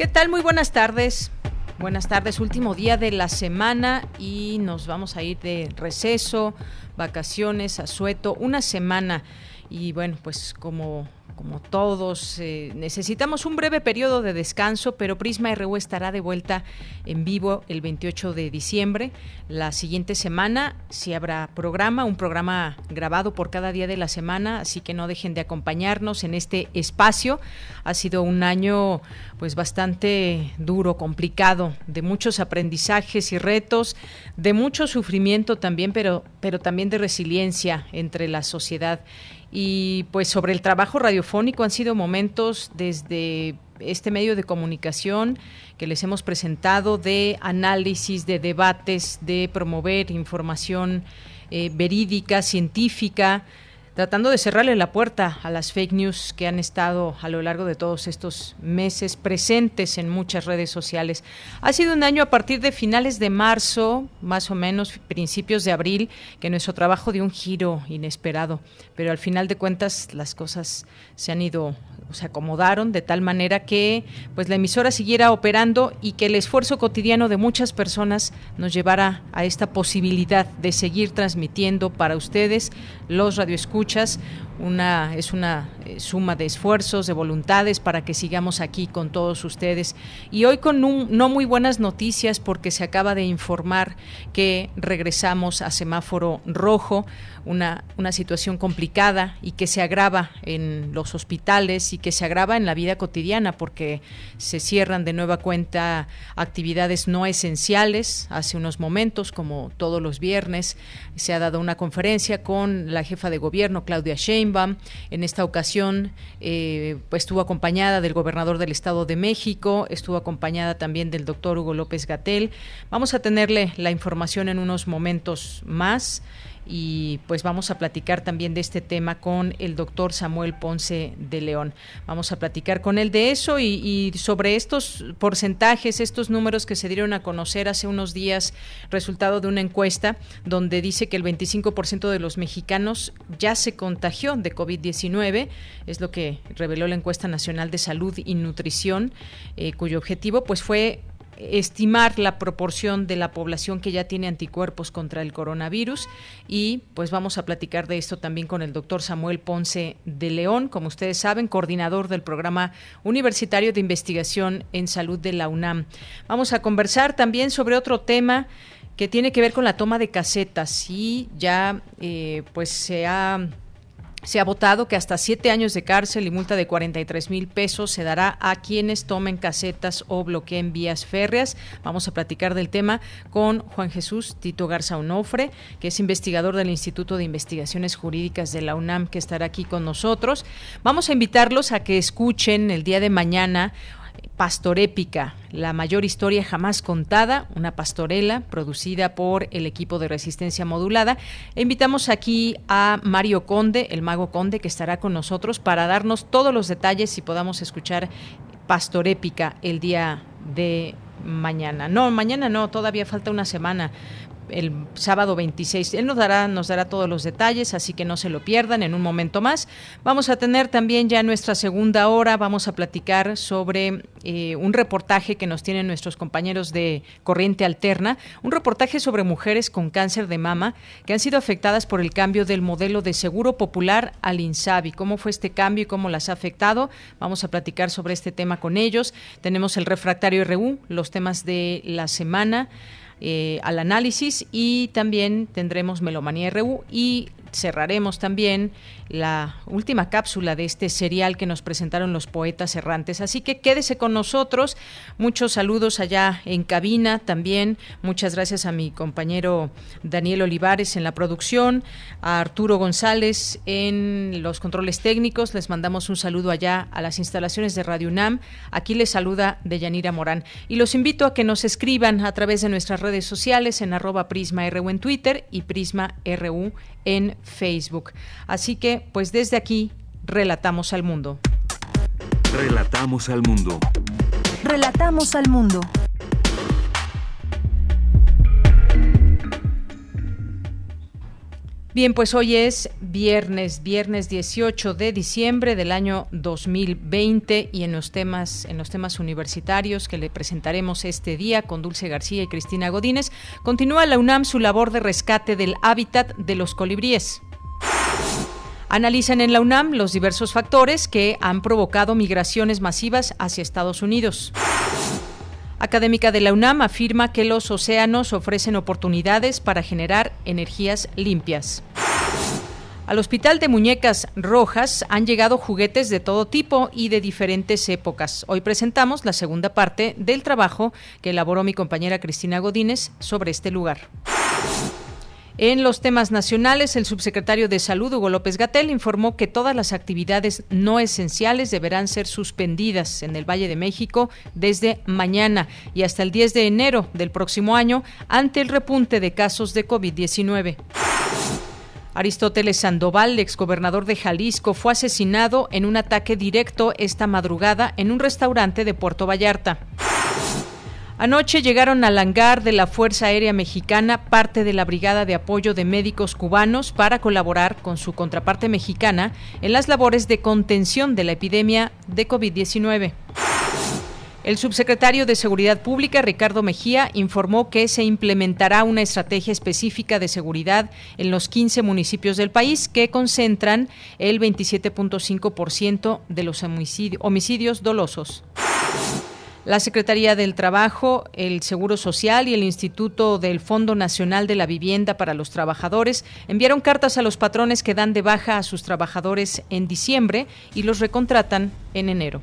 ¿Qué tal? Muy buenas tardes. Buenas tardes, último día de la semana y nos vamos a ir de receso, vacaciones, asueto, una semana. Y bueno, pues como como todos, eh, necesitamos un breve periodo de descanso, pero Prisma RU estará de vuelta en vivo el 28 de diciembre. La siguiente semana sí habrá programa, un programa grabado por cada día de la semana, así que no dejen de acompañarnos en este espacio. Ha sido un año pues bastante duro, complicado, de muchos aprendizajes y retos, de mucho sufrimiento también, pero, pero también de resiliencia entre la sociedad pues sobre el trabajo radiofónico han sido momentos desde este medio de comunicación que les hemos presentado de análisis, de debates, de promover información eh, verídica, científica, tratando de cerrarle la puerta a las fake news que han estado a lo largo de todos estos meses presentes en muchas redes sociales. Ha sido un año a partir de finales de marzo, más o menos principios de abril, que nuestro trabajo dio un giro inesperado, pero al final de cuentas las cosas se han ido se acomodaron de tal manera que pues la emisora siguiera operando y que el esfuerzo cotidiano de muchas personas nos llevara a esta posibilidad de seguir transmitiendo para ustedes los radioescuchas una es una eh, suma de esfuerzos, de voluntades para que sigamos aquí con todos ustedes y hoy con no muy buenas noticias porque se acaba de informar que regresamos a semáforo rojo, una, una situación complicada y que se agrava en los hospitales y que se agrava en la vida cotidiana porque se cierran de nueva cuenta actividades no esenciales. Hace unos momentos, como todos los viernes, se ha dado una conferencia con la jefa de gobierno, Claudia Sheinbaum. En esta ocasión eh, pues, estuvo acompañada del gobernador del Estado de México, estuvo acompañada también del doctor Hugo López Gatel. Vamos a tenerle la información en unos momentos más y pues vamos a platicar también de este tema con el doctor Samuel Ponce de León. Vamos a platicar con él de eso y, sobre estos porcentajes, estos números que se dieron a conocer hace unos días, resultado de una encuesta donde dice que el 25% de los mexicanos ya se contagió de COVID-19, es lo que reveló la encuesta nacional de salud y nutrición, eh, cuyo objetivo pues fue estimar la proporción de la población que ya tiene anticuerpos contra el coronavirus y pues vamos a platicar de esto también con el doctor Samuel Ponce de León, como ustedes saben, coordinador del programa universitario de investigación en salud de la UNAM. Vamos a conversar también sobre otro tema que tiene que ver con la toma de casetas y ya eh, pues se ha se ha votado que hasta siete años de cárcel y multa de 43 mil pesos se dará a quienes tomen casetas o bloqueen vías férreas. Vamos a platicar del tema con Juan Jesús Tito Garza Onofre, que es investigador del Instituto de Investigaciones Jurídicas de la UNAM, que estará aquí con nosotros. Vamos a invitarlos a que escuchen el día de mañana Pastorépica, la mayor historia jamás contada, una pastorela producida por el equipo de resistencia modulada. E invitamos aquí a Mario Conde, el mago Conde, que estará con nosotros para darnos todos los detalles y podamos escuchar Pastorépica el día de mañana. No, mañana no, todavía falta una semana, el sábado 26. Él nos dará, nos dará todos los detalles, así que no se lo pierdan en un momento más. Vamos a tener también ya nuestra segunda hora, vamos a platicar sobre eh, un reportaje que nos tienen nuestros compañeros de Corriente Alterna, un reportaje sobre mujeres con cáncer de mama que han sido afectadas por el cambio del modelo de seguro popular al INSABI. ¿Cómo fue este cambio y cómo las ha afectado? Vamos a platicar sobre este tema con ellos. Tenemos el refractario RU, los temas de la semana. Eh, al análisis y también tendremos Melomanía RU y cerraremos también la última cápsula de este serial que nos presentaron los poetas errantes. Así que quédese con nosotros. Muchos saludos allá en cabina también. Muchas gracias a mi compañero Daniel Olivares en la producción, a Arturo González en los controles técnicos. Les mandamos un saludo allá a las instalaciones de Radio UNAM. Aquí les saluda Deyanira Morán. Y los invito a que nos escriban a través de nuestras redes sociales en arroba Prisma en Twitter y Prisma RU en Facebook. Así que, pues desde aquí, relatamos al mundo. Relatamos al mundo. Relatamos al mundo. Bien, pues hoy es viernes, viernes 18 de diciembre del año 2020 y en los temas en los temas universitarios que le presentaremos este día con Dulce García y Cristina Godínez, continúa la UNAM su labor de rescate del hábitat de los colibríes. Analizan en la UNAM los diversos factores que han provocado migraciones masivas hacia Estados Unidos académica de la UNAM afirma que los océanos ofrecen oportunidades para generar energías limpias. Al Hospital de Muñecas Rojas han llegado juguetes de todo tipo y de diferentes épocas. Hoy presentamos la segunda parte del trabajo que elaboró mi compañera Cristina Godínez sobre este lugar. En los temas nacionales, el subsecretario de Salud, Hugo López Gatel, informó que todas las actividades no esenciales deberán ser suspendidas en el Valle de México desde mañana y hasta el 10 de enero del próximo año ante el repunte de casos de COVID-19. Aristóteles Sandoval, exgobernador de Jalisco, fue asesinado en un ataque directo esta madrugada en un restaurante de Puerto Vallarta. Anoche llegaron al hangar de la Fuerza Aérea Mexicana parte de la Brigada de Apoyo de Médicos Cubanos para colaborar con su contraparte mexicana en las labores de contención de la epidemia de COVID-19. El subsecretario de Seguridad Pública, Ricardo Mejía, informó que se implementará una estrategia específica de seguridad en los 15 municipios del país que concentran el 27.5% de los homicidios dolosos. La Secretaría del Trabajo, el Seguro Social y el Instituto del Fondo Nacional de la Vivienda para los Trabajadores enviaron cartas a los patrones que dan de baja a sus trabajadores en diciembre y los recontratan en enero.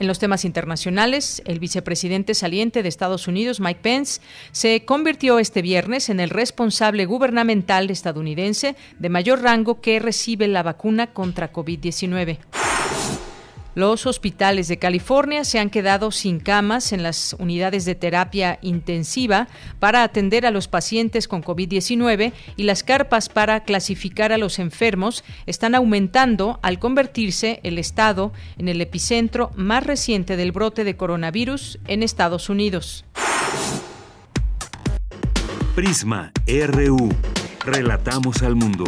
En los temas internacionales, el vicepresidente saliente de Estados Unidos, Mike Pence, se convirtió este viernes en el responsable gubernamental estadounidense de mayor rango que recibe la vacuna contra COVID-19. Los hospitales de California se han quedado sin camas en las unidades de terapia intensiva para atender a los pacientes con COVID-19 y las carpas para clasificar a los enfermos están aumentando al convertirse el estado en el epicentro más reciente del brote de coronavirus en Estados Unidos. Prisma RU. Relatamos al mundo.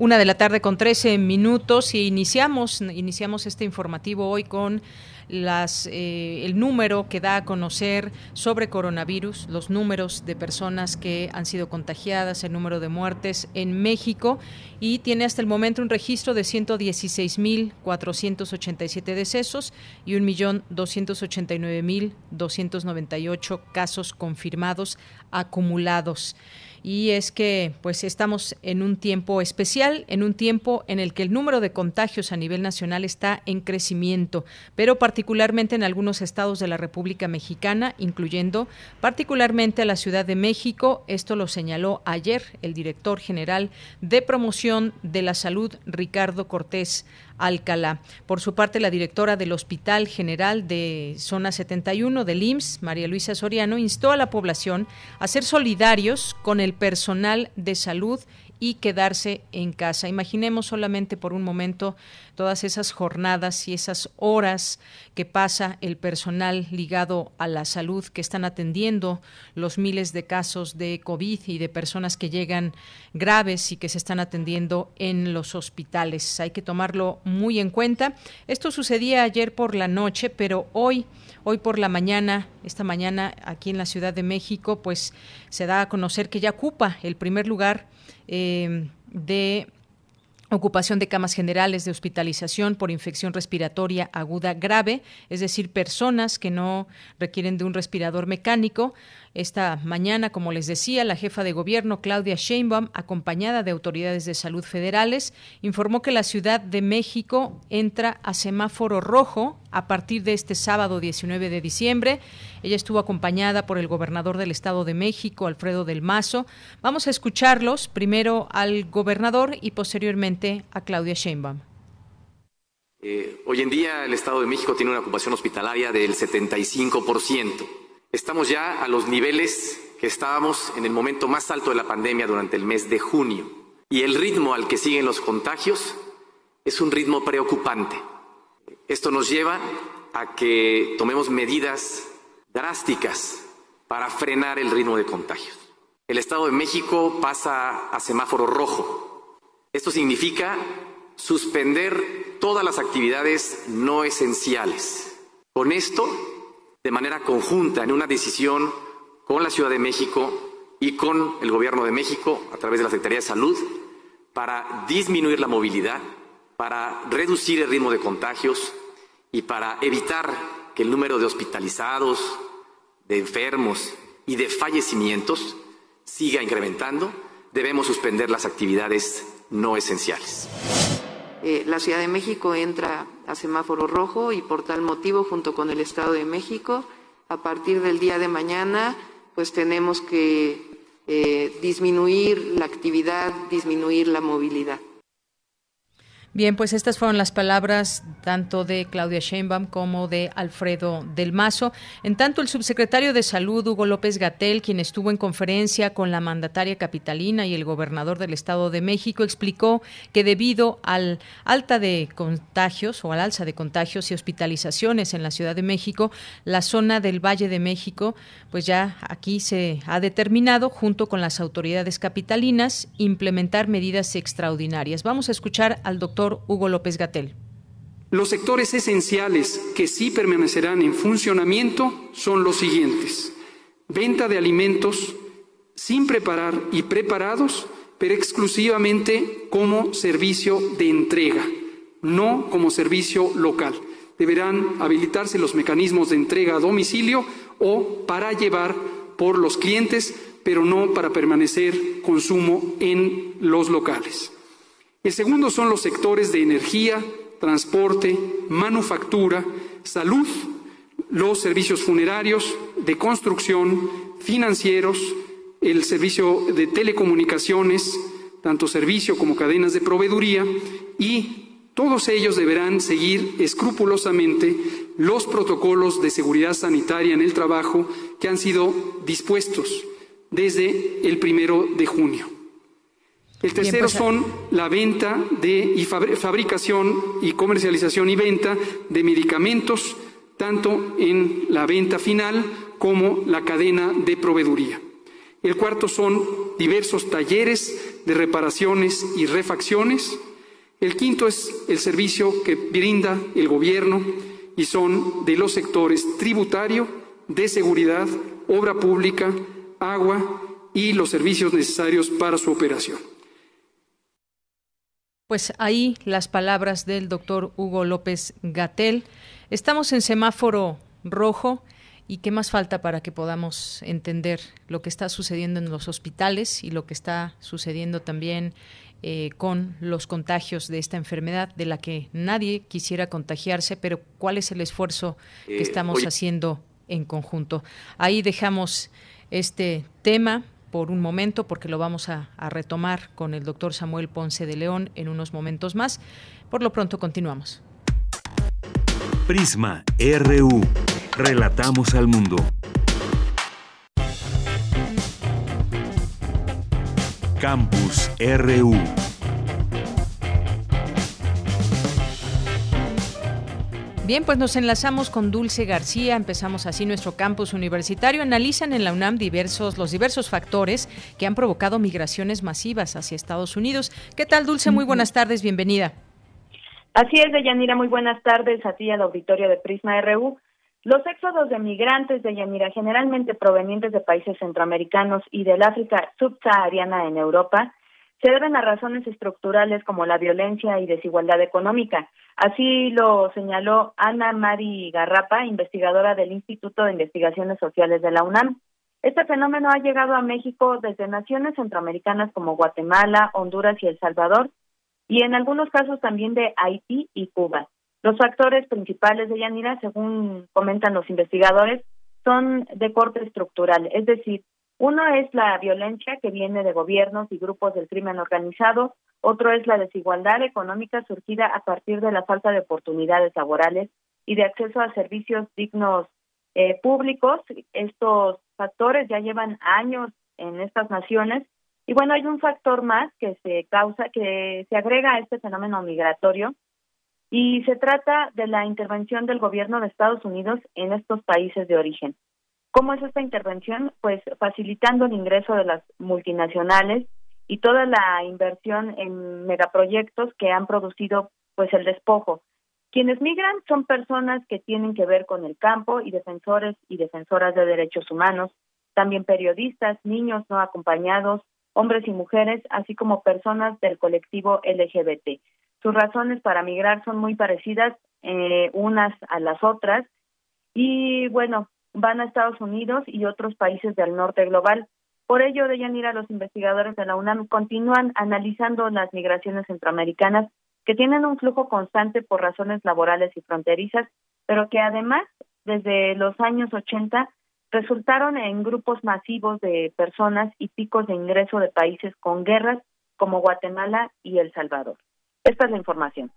Una de la tarde con 13 minutos y iniciamos, iniciamos este informativo hoy con las, eh, el número que da a conocer sobre coronavirus, los números de personas que han sido contagiadas, el número de muertes en México y tiene hasta el momento un registro de 116.487 decesos y 1.289.298 casos confirmados acumulados y es que pues estamos en un tiempo especial, en un tiempo en el que el número de contagios a nivel nacional está en crecimiento, pero particularmente en algunos estados de la República Mexicana, incluyendo particularmente a la Ciudad de México. Esto lo señaló ayer el director general de promoción de la salud, Ricardo Cortés Alcalá. Por su parte, la directora del Hospital General de Zona 71 del IMSS, María Luisa Soriano, instó a la población a ser solidarios con el personal de salud y quedarse en casa. Imaginemos solamente por un momento todas esas jornadas y esas horas que pasa el personal ligado a la salud que están atendiendo los miles de casos de COVID y de personas que llegan graves y que se están atendiendo en los hospitales. Hay que tomarlo muy en cuenta. Esto sucedía ayer por la noche, pero hoy hoy por la mañana, esta mañana aquí en la Ciudad de México, pues se da a conocer que ya ocupa el primer lugar eh, de ocupación de camas generales de hospitalización por infección respiratoria aguda grave, es decir, personas que no requieren de un respirador mecánico. Esta mañana, como les decía, la jefa de gobierno, Claudia Sheinbaum, acompañada de autoridades de salud federales, informó que la Ciudad de México entra a semáforo rojo a partir de este sábado 19 de diciembre. Ella estuvo acompañada por el gobernador del Estado de México, Alfredo del Mazo. Vamos a escucharlos, primero al gobernador y posteriormente a Claudia Sheinbaum. Eh, hoy en día el Estado de México tiene una ocupación hospitalaria del 75%. Estamos ya a los niveles que estábamos en el momento más alto de la pandemia durante el mes de junio. Y el ritmo al que siguen los contagios es un ritmo preocupante. Esto nos lleva a que tomemos medidas drásticas para frenar el ritmo de contagios. El Estado de México pasa a semáforo rojo. Esto significa suspender todas las actividades no esenciales. Con esto, de manera conjunta, en una decisión con la Ciudad de México y con el Gobierno de México, a través de la Secretaría de Salud, para disminuir la movilidad, para reducir el ritmo de contagios y para evitar que el número de hospitalizados, de enfermos y de fallecimientos siga incrementando, debemos suspender las actividades no esenciales. Eh, la Ciudad de México entra a semáforo rojo y por tal motivo, junto con el Estado de México, a partir del día de mañana, pues tenemos que eh, disminuir la actividad, disminuir la movilidad. Bien, pues estas fueron las palabras tanto de Claudia Sheinbaum como de Alfredo del Mazo. En tanto, el subsecretario de Salud, Hugo López Gatel, quien estuvo en conferencia con la mandataria capitalina y el gobernador del Estado de México, explicó que debido al alta de contagios o al alza de contagios y hospitalizaciones en la Ciudad de México, la zona del Valle de México, pues ya aquí se ha determinado, junto con las autoridades capitalinas, implementar medidas extraordinarias. Vamos a escuchar al doctor Hugo López Gatel. Los sectores esenciales que sí permanecerán en funcionamiento son los siguientes. Venta de alimentos sin preparar y preparados, pero exclusivamente como servicio de entrega, no como servicio local. Deberán habilitarse los mecanismos de entrega a domicilio o para llevar por los clientes, pero no para permanecer consumo en los locales. El segundo son los sectores de energía, transporte, manufactura, salud, los servicios funerarios, de construcción, financieros, el servicio de telecomunicaciones, tanto servicio como cadenas de proveeduría, y todos ellos deberán seguir escrupulosamente los protocolos de seguridad sanitaria en el trabajo que han sido dispuestos desde el primero de junio. El tercero pues, son la venta de y fabricación y comercialización y venta de medicamentos, tanto en la venta final como la cadena de proveeduría. El cuarto son diversos talleres de reparaciones y refacciones. El quinto es el servicio que brinda el gobierno y son de los sectores tributario, de seguridad, obra pública, agua y los servicios necesarios para su operación. Pues ahí las palabras del doctor Hugo López Gatel. Estamos en semáforo rojo. ¿Y qué más falta para que podamos entender lo que está sucediendo en los hospitales y lo que está sucediendo también eh, con los contagios de esta enfermedad de la que nadie quisiera contagiarse, pero cuál es el esfuerzo que eh, estamos haciendo en conjunto? Ahí dejamos este tema por un momento porque lo vamos a, retomar con el doctor Samuel Ponce de León en unos momentos más. Por lo pronto continuamos. Prisma RU. Relatamos al mundo. Campus RU. Bien, pues nos enlazamos con Dulce García, empezamos así nuestro campus universitario. Analizan en la UNAM diversos, los diversos factores que han provocado migraciones masivas hacia Estados Unidos. ¿Qué tal, Dulce? Muy buenas tardes, bienvenida. Así es, Deyanira, muy buenas tardes a ti y al auditorio de Prisma RU. Los éxodos de migrantes de Yanira, generalmente provenientes de países centroamericanos y del África subsahariana en Europa, se deben a razones estructurales como la violencia y desigualdad económica. Así lo señaló Ana Mari Garrapa, investigadora del Instituto de Investigaciones Sociales de la UNAM. Este fenómeno ha llegado a México desde naciones centroamericanas como Guatemala, Honduras y El Salvador, y en algunos casos también de Haití y Cuba. Los factores principales de Yanira, según comentan los investigadores, son de corte estructural, es decir, uno es la violencia que viene de gobiernos y grupos del crimen organizado, otro es la desigualdad económica surgida a partir de la falta de oportunidades laborales y de acceso a servicios dignos eh, públicos. Estos factores ya llevan años en estas naciones y bueno, hay un factor más que se causa, que se agrega a este fenómeno migratorio y se trata de la intervención del gobierno de Estados Unidos en estos países de origen. ¿Cómo es esta intervención? Pues facilitando el ingreso de las multinacionales y toda la inversión en megaproyectos que han producido pues el despojo. Quienes migran son personas que tienen que ver con el campo y defensores y defensoras de derechos humanos, también periodistas, niños no acompañados, hombres y mujeres, así como personas del colectivo LGBT. Sus razones para migrar son muy parecidas eh, unas a las otras y bueno, van a Estados Unidos y otros países del norte global. Por ello, de a los investigadores de la UNAM continúan analizando las migraciones centroamericanas que tienen un flujo constante por razones laborales y fronterizas, pero que además, desde los años 80, resultaron en grupos masivos de personas y picos de ingreso de países con guerras como Guatemala y El Salvador. Esta es la información.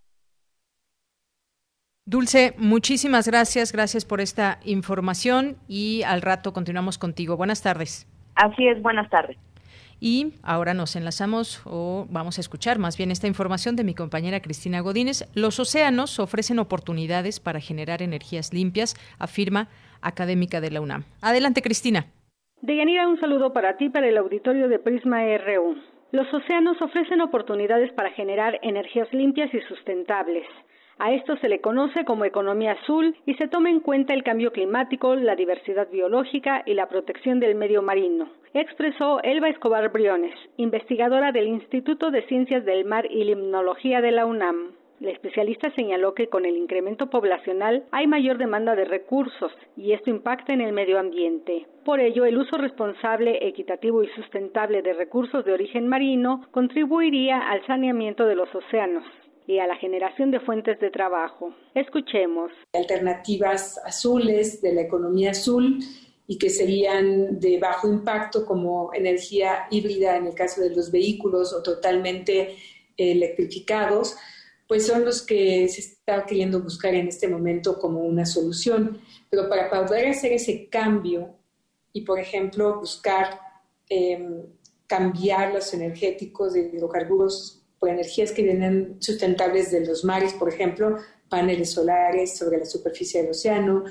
Dulce, muchísimas gracias, gracias por esta información y al rato continuamos contigo. Buenas tardes. Así es, buenas tardes. Y ahora nos enlazamos o vamos a escuchar más bien esta información de mi compañera Cristina Godínez. Los océanos ofrecen oportunidades para generar energías limpias, afirma académica de la UNAM. Adelante, Cristina. Deyanira, un saludo para ti, para el auditorio de Prisma RU. Los océanos ofrecen oportunidades para generar energías limpias y sustentables. A esto se le conoce como economía azul y se toma en cuenta el cambio climático, la diversidad biológica y la protección del medio marino, expresó Elba Escobar Briones, investigadora del Instituto de Ciencias del Mar y Limnología de la UNAM. La especialista señaló que con el incremento poblacional hay mayor demanda de recursos y esto impacta en el medio ambiente. Por ello, el uso responsable, equitativo y sustentable de recursos de origen marino contribuiría al saneamiento de los océanos y a la generación de fuentes de trabajo. Escuchemos. Alternativas azules de la economía azul y que serían de bajo impacto como energía híbrida en el caso de los vehículos o totalmente electrificados, pues son los que se está queriendo buscar en este momento como una solución. Pero para poder hacer ese cambio y, por ejemplo, buscar em, cambiar los energéticos de hidrocarburos energías que vienen sustentables de los mares, por ejemplo, paneles solares sobre la superficie del océano,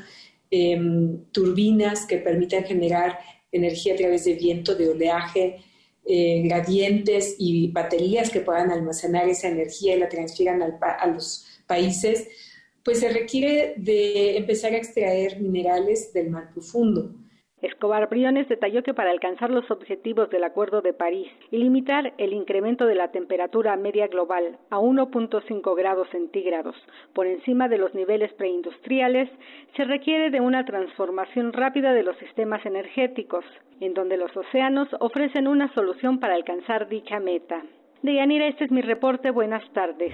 em, turbinas que permitan generar energía a través de viento, de oleaje, eh, gradientes y baterías que puedan almacenar esa energía y la transfieran a los países, pues se requiere de empezar a extraer minerales del mar profundo. Escobar Briones detalló que para alcanzar los objetivos del Acuerdo de París y limitar el incremento de la temperatura media global a 1.5 grados centígrados por encima de los niveles preindustriales, se requiere de una transformación rápida de los sistemas energéticos, en donde los océanos ofrecen una solución para alcanzar dicha meta. Deyanira, este es mi reporte. Buenas tardes.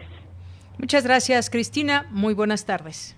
Muchas gracias, Cristina. Muy buenas tardes.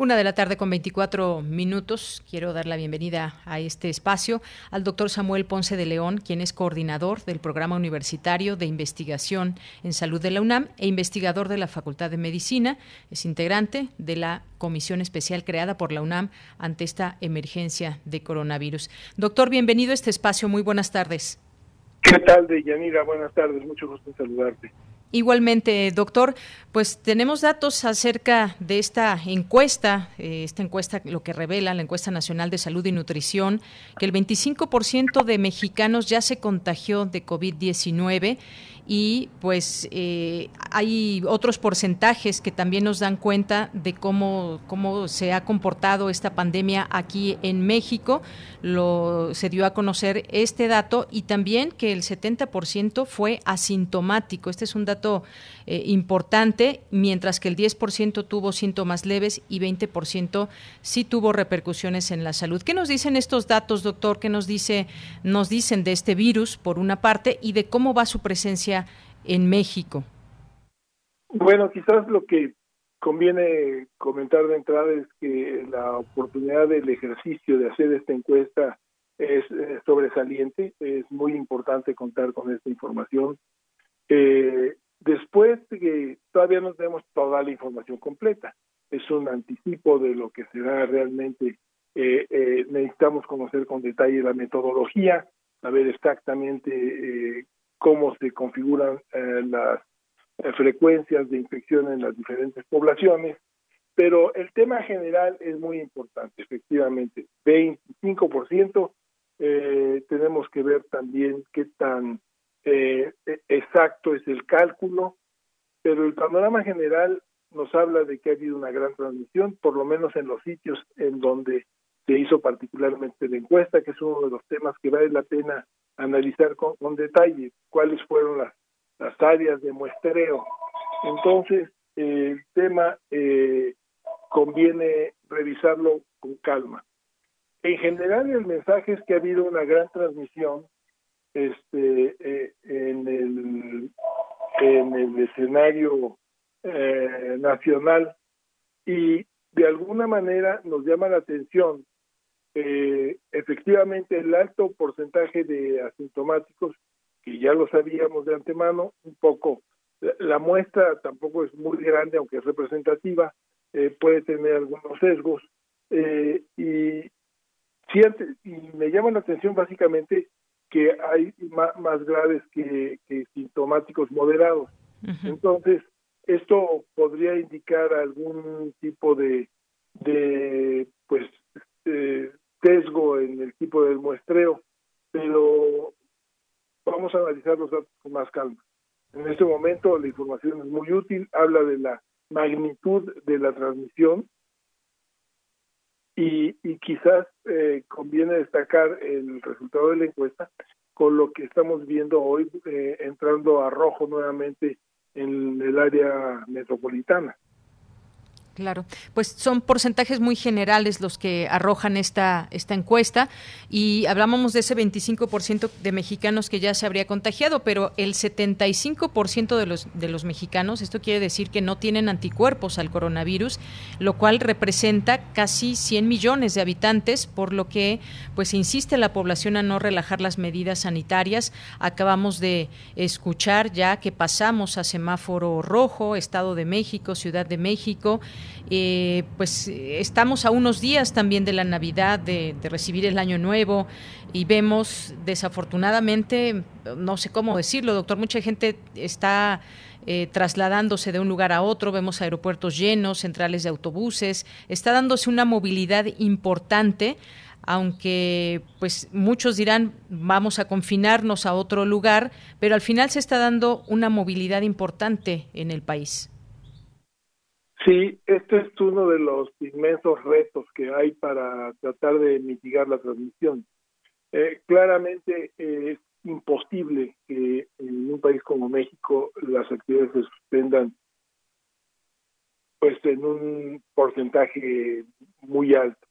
Una de la tarde con 24 minutos. Quiero dar la bienvenida a este espacio al doctor Samuel Ponce de León, quien es coordinador del Programa Universitario de Investigación en Salud de la UNAM e investigador de la Facultad de Medicina. Es integrante de la comisión especial creada por la UNAM ante esta emergencia de coronavirus. Doctor, bienvenido a este espacio. Muy buenas tardes. ¿Qué tal, Deyanira? Buenas tardes. Mucho gusto en saludarte. Igualmente, doctor, pues tenemos datos acerca de esta encuesta, eh, esta encuesta lo que revela la encuesta nacional de salud y nutrición, que el 25% de mexicanos ya se contagió de COVID-19 y pues eh, hay otros porcentajes que también nos dan cuenta de cómo, cómo se ha comportado esta pandemia aquí en México. Lo, se dio a conocer este dato y también que el 70% fue asintomático. Este es un dato eh, importante, mientras que el 10% tuvo síntomas leves y 20% sí tuvo repercusiones en la salud. ¿Qué nos dicen estos datos, doctor? ¿Qué nos dice, nos dicen de este virus, por una parte, y de cómo va su presencia en México? Bueno, quizás lo que conviene comentar de entrada es que la oportunidad del ejercicio de hacer esta encuesta es eh, sobresaliente, es muy importante contar con esta información. Eh, Después todavía no tenemos toda la información completa, es un anticipo de lo que será realmente. Eh, eh, necesitamos conocer con detalle la metodología, saber exactamente eh, cómo se configuran las frecuencias de infección en las diferentes poblaciones, pero el tema general es muy importante, efectivamente. 25% tenemos que ver también qué tan eh, exacto es el cálculo, pero el panorama general nos habla de que ha habido una gran transmisión, por lo menos en los sitios en donde se hizo particularmente la encuesta, que es uno de los temas que vale la pena analizar con, detalle, cuáles fueron las, las áreas de muestreo. Entonces, el tema eh, conviene revisarlo con calma. En general, el mensaje es que ha habido una gran transmisión este eh, en el en el escenario eh, nacional. Y de alguna manera nos llama la atención eh, efectivamente el alto porcentaje de asintomáticos que ya lo sabíamos de antemano un poco la, muestra tampoco es muy grande aunque es representativa puede tener algunos sesgos y, y me llama la atención básicamente que hay más, graves que, sintomáticos moderados. Entonces, esto podría indicar algún tipo de, de pues, eh, sesgo en el tipo del muestreo, pero vamos a analizar los datos con más calma. En este momento la información es muy útil, habla de la magnitud de la transmisión, y, quizás eh, conviene destacar el resultado de la encuesta con lo que estamos viendo hoy eh, entrando a rojo nuevamente en el área metropolitana. Claro, pues son porcentajes muy generales los que arrojan esta, esta encuesta y hablábamos de ese 25% de mexicanos que ya se habría contagiado, pero el 75% de los, de los mexicanos, esto quiere decir que no tienen anticuerpos al coronavirus, lo cual representa casi 100 millones de habitantes, por lo que pues insiste la población a no relajar las medidas sanitarias. Acabamos de escuchar ya que pasamos a semáforo rojo, Estado de México, Ciudad de México, eh, pues estamos a unos días también de la Navidad, de, recibir el Año Nuevo y vemos desafortunadamente, no sé cómo decirlo, doctor, mucha gente está eh, trasladándose de un lugar a otro, vemos aeropuertos llenos, centrales de autobuses, está dándose una movilidad importante aunque pues muchos dirán vamos a confinarnos a otro lugar, pero al final se está dando una movilidad importante en el país. Sí, este es uno de los inmensos retos que hay para tratar de mitigar la transmisión. Eh, claramente es imposible que en un país como México las actividades se suspendan pues en un porcentaje muy alto.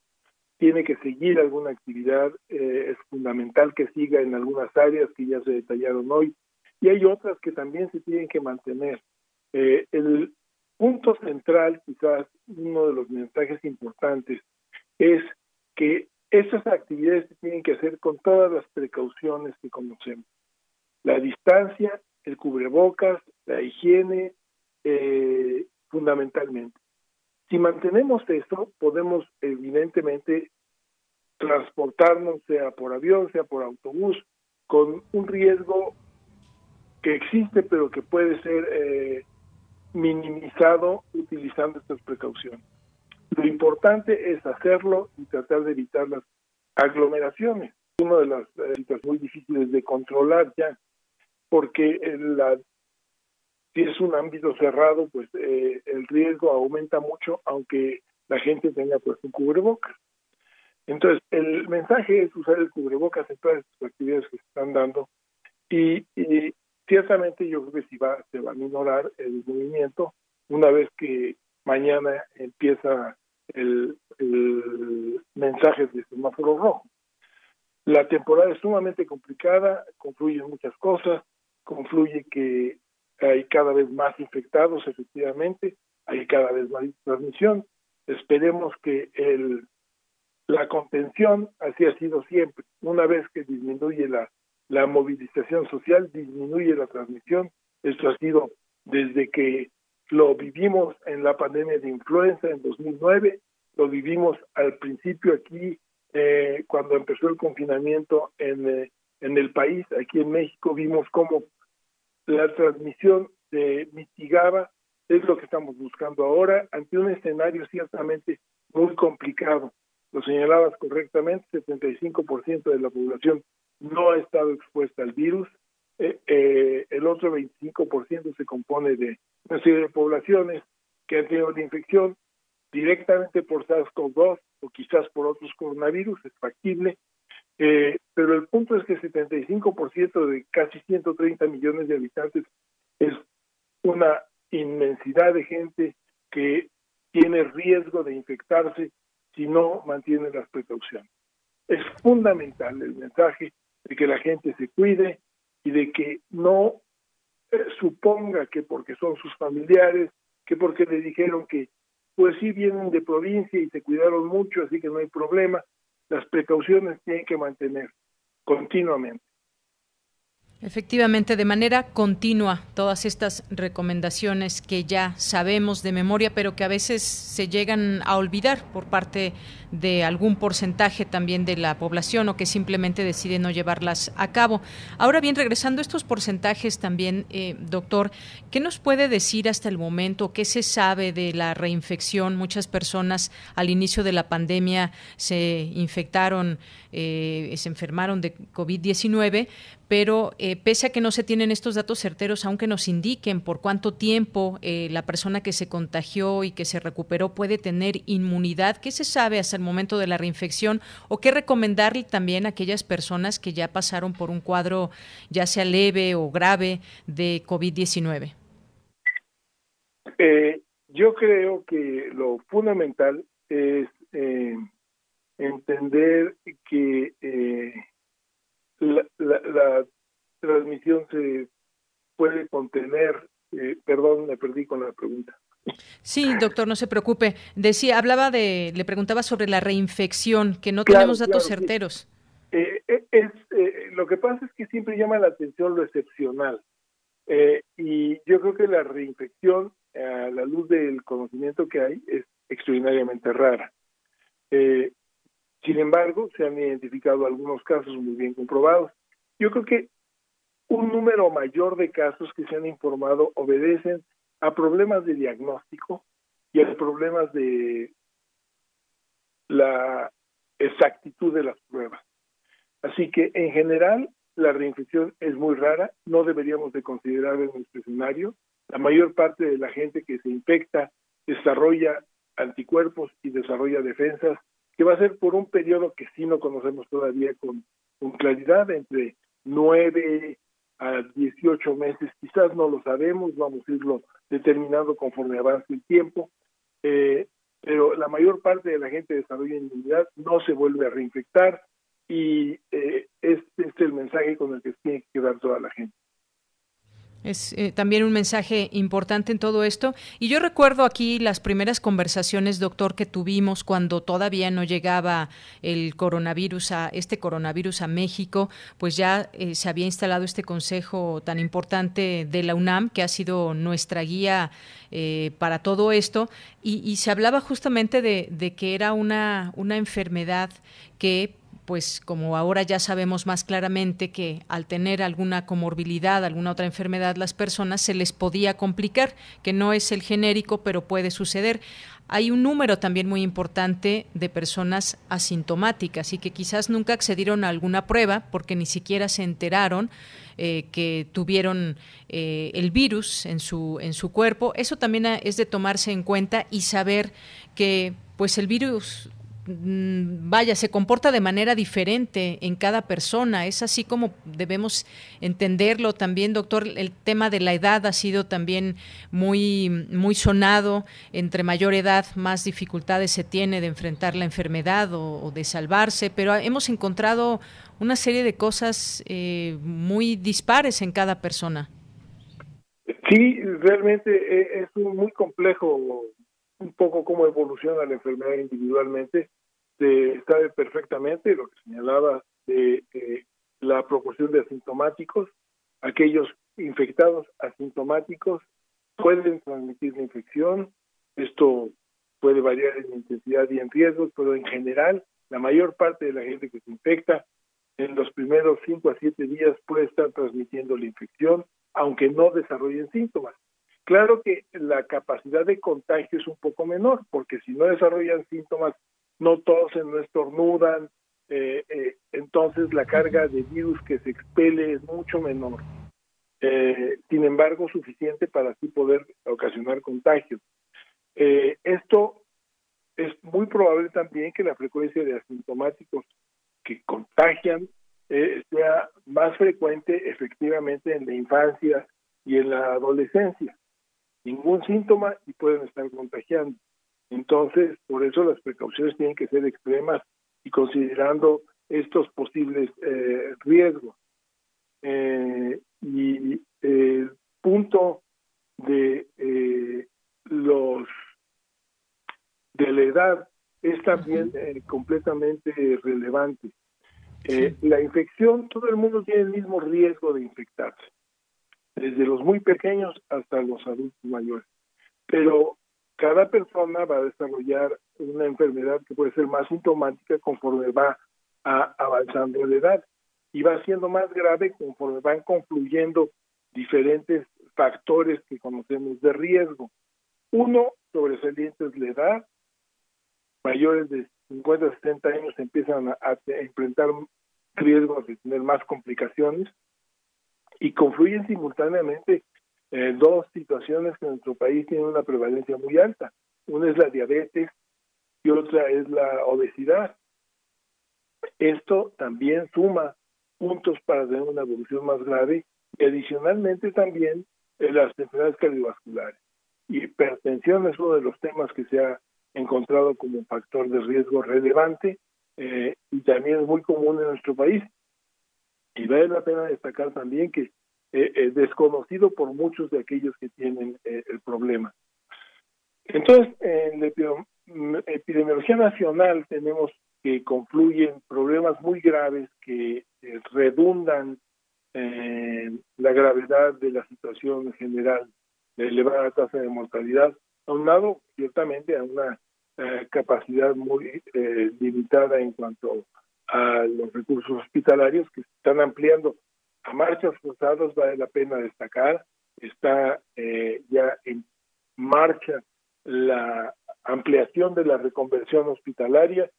Tiene que seguir alguna actividad, eh, es fundamental que siga en algunas áreas que ya se detallaron hoy, y hay otras que también se tienen que mantener. Eh, el, punto central, quizás uno de los mensajes importantes, es que estas actividades se tienen que hacer con todas las precauciones que conocemos. La distancia, el cubrebocas, la higiene, eh, fundamentalmente. Si mantenemos esto, podemos evidentemente transportarnos, sea por avión, sea por autobús, con un riesgo que existe, pero que puede ser eh, minimizado utilizando estas precauciones. Lo importante es hacerlo y tratar de evitar las aglomeraciones. Una de las eh, situaciones muy difíciles de controlar ya, porque la, si es un ámbito cerrado, pues eh, el riesgo aumenta mucho, aunque la gente tenga pues un cubrebocas. Entonces, el mensaje es usar el cubrebocas en todas estas actividades que se están dando y, ciertamente yo creo que si va, se va a minorar el movimiento una vez que mañana empieza el, el mensaje de semáforo rojo. La temporada es sumamente complicada, confluyen muchas cosas, confluye que hay cada vez más infectados, efectivamente, hay cada vez más transmisión. Esperemos que el la contención, así ha sido siempre. Una vez que disminuye la, la movilización social, disminuye la transmisión. Esto ha sido desde que lo vivimos en la pandemia de influenza en 2009, lo vivimos al principio aquí eh, cuando empezó el confinamiento en, eh, en el país, aquí en México, vimos cómo la transmisión se mitigaba, es lo que estamos buscando ahora, ante un escenario ciertamente muy complicado lo señalabas correctamente, 75% de la población no ha estado expuesta al virus, eh, eh, el otro 25% se compone de una serie de poblaciones que han tenido la infección directamente por SARS-CoV-2 o quizás por otros coronavirus, es factible, eh, pero el punto es que el 75% de casi 130 millones de habitantes es una inmensidad de gente que tiene riesgo de infectarse si no mantiene las precauciones. Es fundamental el mensaje de que la gente se cuide y de que no eh, suponga que porque son sus familiares, que porque le dijeron que pues sí vienen de provincia y se cuidaron mucho, así que no hay problema, las precauciones tienen que mantener continuamente. Efectivamente, de manera continua, todas estas recomendaciones que ya sabemos de memoria, pero que a veces se llegan a olvidar por parte de algún porcentaje también de la población o que simplemente decide no llevarlas a cabo. Ahora bien, regresando a estos porcentajes también, eh, doctor, ¿qué nos puede decir hasta el momento? ¿Qué se sabe de la reinfección? Muchas personas al inicio de la pandemia se infectaron, eh, se enfermaron de COVID-19, pero eh, pese a que no se tienen estos datos certeros, aunque nos indiquen por cuánto tiempo eh, la persona que se contagió y que se recuperó puede tener inmunidad, ¿qué se sabe hasta el momento de la reinfección o qué recomendarle también a aquellas personas que ya pasaron por un cuadro ya sea leve o grave de COVID-19? Eh, yo creo que lo fundamental es entender que la, la, transmisión se puede contener. Eh, perdón, me perdí con la pregunta. Sí, doctor, no se preocupe. Decía, hablaba de, le preguntaba sobre la reinfección, que no tenemos datos certeros. Eh, eh, es, lo que pasa es que siempre llama la atención lo excepcional. y yo creo que la reinfección, a la luz del conocimiento que hay, es extraordinariamente rara. Sin embargo, se han identificado algunos casos muy bien comprobados. Yo creo que un número mayor de casos que se han informado obedecen a problemas de diagnóstico y a problemas de la exactitud de las pruebas. Así que en general la reinfección es muy rara, no deberíamos de considerar en nuestro escenario. La mayor parte de la gente que se infecta desarrolla anticuerpos y desarrolla defensas que va a ser por un periodo que sí no conocemos todavía con, claridad, entre nueve a 18 meses, quizás no lo sabemos, vamos a irlo determinando conforme avance el tiempo, eh, pero la mayor parte de la gente desarrolla inmunidad, no se vuelve a reinfectar y eh, este es el mensaje con el que tiene que quedar toda la gente. Es eh, también un mensaje importante en todo esto. Y yo recuerdo aquí las primeras conversaciones, doctor, que tuvimos cuando todavía no llegaba el coronavirus a este coronavirus a México, pues ya eh, se había instalado este consejo tan importante de la UNAM, que ha sido nuestra guía eh, para todo esto, y, se hablaba justamente de, de que era una, una enfermedad que pues como ahora ya sabemos más claramente que al tener alguna comorbilidad, alguna otra enfermedad, las personas se les podía complicar, que no es el genérico, pero puede suceder. Hay un número también muy importante de personas asintomáticas y que quizás nunca accedieron a alguna prueba porque ni siquiera se enteraron eh, que tuvieron eh, el virus en su, en su cuerpo. Eso también es de tomarse en cuenta y saber que pues el virus vaya, se comporta de manera diferente en cada persona. Es así como debemos entenderlo también, doctor. El tema de la edad ha sido también muy, muy sonado. Entre mayor edad, más dificultades se tiene de enfrentar la enfermedad o, de salvarse, pero hemos encontrado una serie de cosas eh, muy dispares en cada persona. Sí, realmente eh, es muy complejo un poco cómo evoluciona la enfermedad individualmente se sabe perfectamente lo que señalaba de la proporción de asintomáticos. Aquellos infectados asintomáticos pueden transmitir la infección. Esto puede variar en intensidad y en riesgos, pero en general la mayor parte de la gente que se infecta en los primeros 5 a 7 días puede estar transmitiendo la infección, aunque no desarrollen síntomas. Claro que la capacidad de contagio es un poco menor, porque si no desarrollan síntomas no todos no estornudan, eh, eh, entonces la carga de virus que se expele es mucho menor. Eh, sin embargo, suficiente para así poder ocasionar contagios. esto es muy probable también que la frecuencia de asintomáticos que contagian sea más frecuente efectivamente en la infancia y en la adolescencia. Ningún síntoma y pueden estar contagiando. Entonces, por eso las precauciones tienen que ser extremas y considerando estos posibles eh, riesgos. Eh, y el punto de eh, los de la edad es también completamente relevante. la infección, todo el mundo tiene el mismo riesgo de infectarse, desde los muy pequeños hasta los adultos mayores. Pero cada persona va a desarrollar una enfermedad que puede ser más sintomática conforme va avanzando en edad y va siendo más grave conforme van confluyendo diferentes factores que conocemos de riesgo. Uno, sobresaliente es la edad. Mayores de 50 60 años empiezan a, a enfrentar riesgos de tener más complicaciones y confluyen simultáneamente eh, dos situaciones que en nuestro país tienen una prevalencia muy alta. Una es la diabetes y otra es la obesidad. Esto también suma puntos para tener una evolución más grave y adicionalmente también las enfermedades cardiovasculares. Hipertensión es uno de los temas que se ha encontrado como factor de riesgo relevante eh, y también es muy común en nuestro país. Y vale la pena destacar también que eh, eh, desconocido por muchos de aquellos que tienen eh, el problema. Entonces, en la epidemiología nacional tenemos que confluyen problemas muy graves que redundan en la gravedad de la situación general de elevada tasa de mortalidad, aunado ciertamente a una capacidad muy limitada en cuanto a los recursos hospitalarios que se están ampliando a marchas forzadas vale la pena destacar, está eh, ya en marcha la ampliación de la reconversión hospitalaria,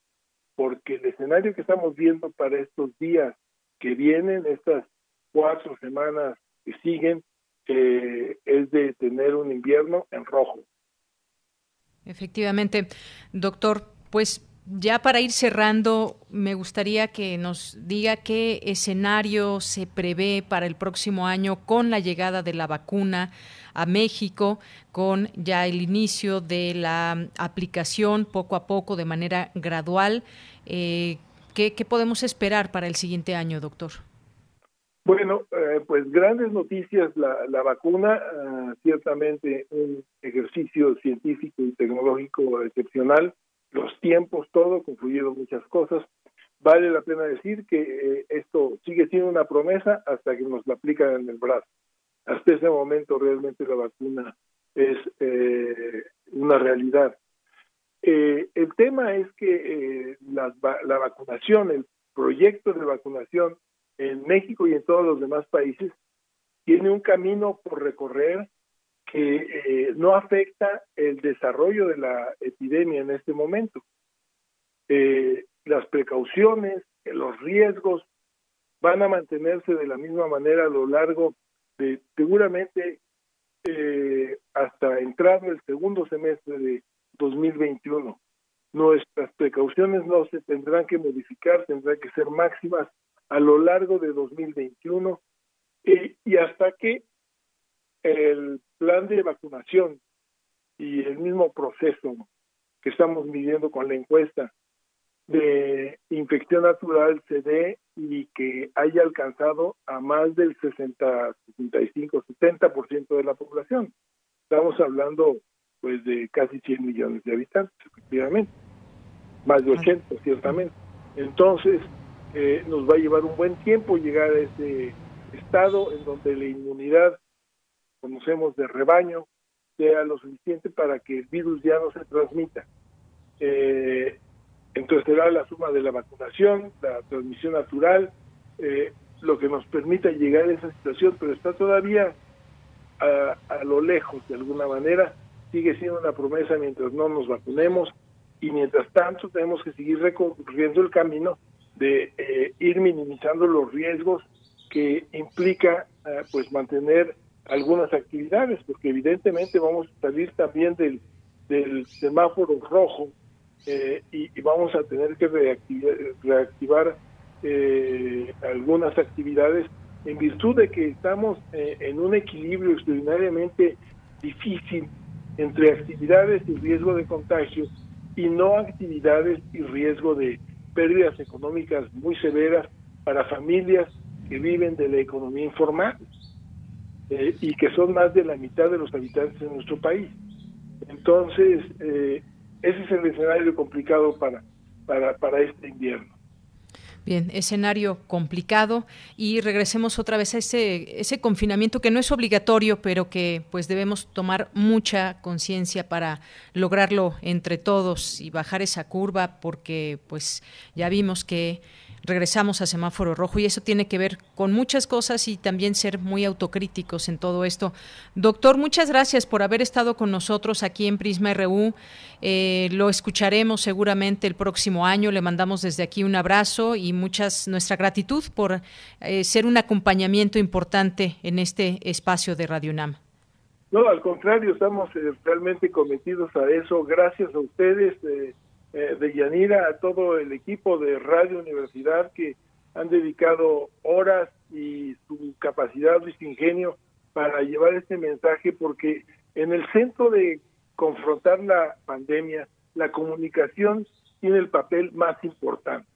porque el escenario que estamos viendo para estos días que vienen, estas cuatro semanas que siguen, eh, es de tener un invierno en rojo. Efectivamente, doctor, pues ya para ir cerrando, me gustaría que nos diga qué escenario se prevé para el próximo año con la llegada de la vacuna a México, con ya el inicio de la aplicación poco a poco, de manera gradual. Eh, ¿qué, podemos esperar para el siguiente año, doctor? Bueno, eh, pues grandes noticias, la, vacuna, ah, ciertamente un ejercicio científico y tecnológico excepcional los tiempos, todo, confluyeron muchas cosas. Vale la pena decir que eh, esto sigue siendo una promesa hasta que nos la aplican en el brazo. Hasta ese momento realmente la vacuna es eh, una realidad. Eh, el tema es que la vacunación, el proyecto de vacunación en México y en todos los demás países tiene un camino por recorrer que eh, no afecta el desarrollo de la epidemia en este momento. Eh, las precauciones, los riesgos van a mantenerse de la misma manera a lo largo de seguramente eh, hasta entrado el segundo semestre de 2021. Nuestras precauciones no se tendrán que modificar, tendrán que ser máximas a lo largo de 2021 y hasta que el plan de vacunación y el mismo proceso que estamos midiendo con la encuesta de infección natural se dé y que haya alcanzado a más del 60, 65, 70% de la población. Estamos hablando pues de casi 100 millones de habitantes, efectivamente, más de 80 ciertamente. Entonces, eh, nos va a llevar un buen tiempo llegar a ese estado en donde la inmunidad, conocemos de rebaño, sea lo suficiente para que el virus ya no se transmita. Eh, entonces será la suma de la vacunación, la transmisión natural, eh, lo que nos permita llegar a esa situación, pero está todavía a, a, lo lejos de alguna manera, sigue siendo una promesa mientras no nos vacunemos y mientras tanto tenemos que seguir recorriendo el camino de eh, ir minimizando los riesgos que implica eh, pues mantener algunas actividades, porque evidentemente vamos a salir también del, semáforo rojo eh, y, vamos a tener que reactivar, reactivar eh, algunas actividades en virtud de que estamos eh, en un equilibrio extraordinariamente difícil entre actividades y riesgo de contagio y no actividades y riesgo de pérdidas económicas muy severas para familias que viven de la economía informal eh, y que son más de la mitad de los habitantes de nuestro país. Entonces, eh, ese es el escenario complicado para, para, para este invierno. Bien, escenario complicado y regresemos otra vez a ese, ese confinamiento que no es obligatorio, pero que pues debemos tomar mucha conciencia para lograrlo entre todos y bajar esa curva porque pues ya vimos que regresamos a semáforo rojo y eso tiene que ver con muchas cosas y también ser muy autocríticos en todo esto. Doctor, muchas gracias por haber estado con nosotros aquí en Prisma RU. Eh, lo escucharemos seguramente el próximo año. Le mandamos desde aquí un abrazo y muchas nuestra gratitud por eh, ser un acompañamiento importante en este espacio de Radio UNAM. No, al contrario, estamos eh, realmente cometidos a eso. Gracias a ustedes. Eh, de Yanira, a todo el equipo de Radio Universidad que han dedicado horas y su capacidad su ingenio para llevar este mensaje, porque en el centro de confrontar la pandemia, la comunicación tiene el papel más importante.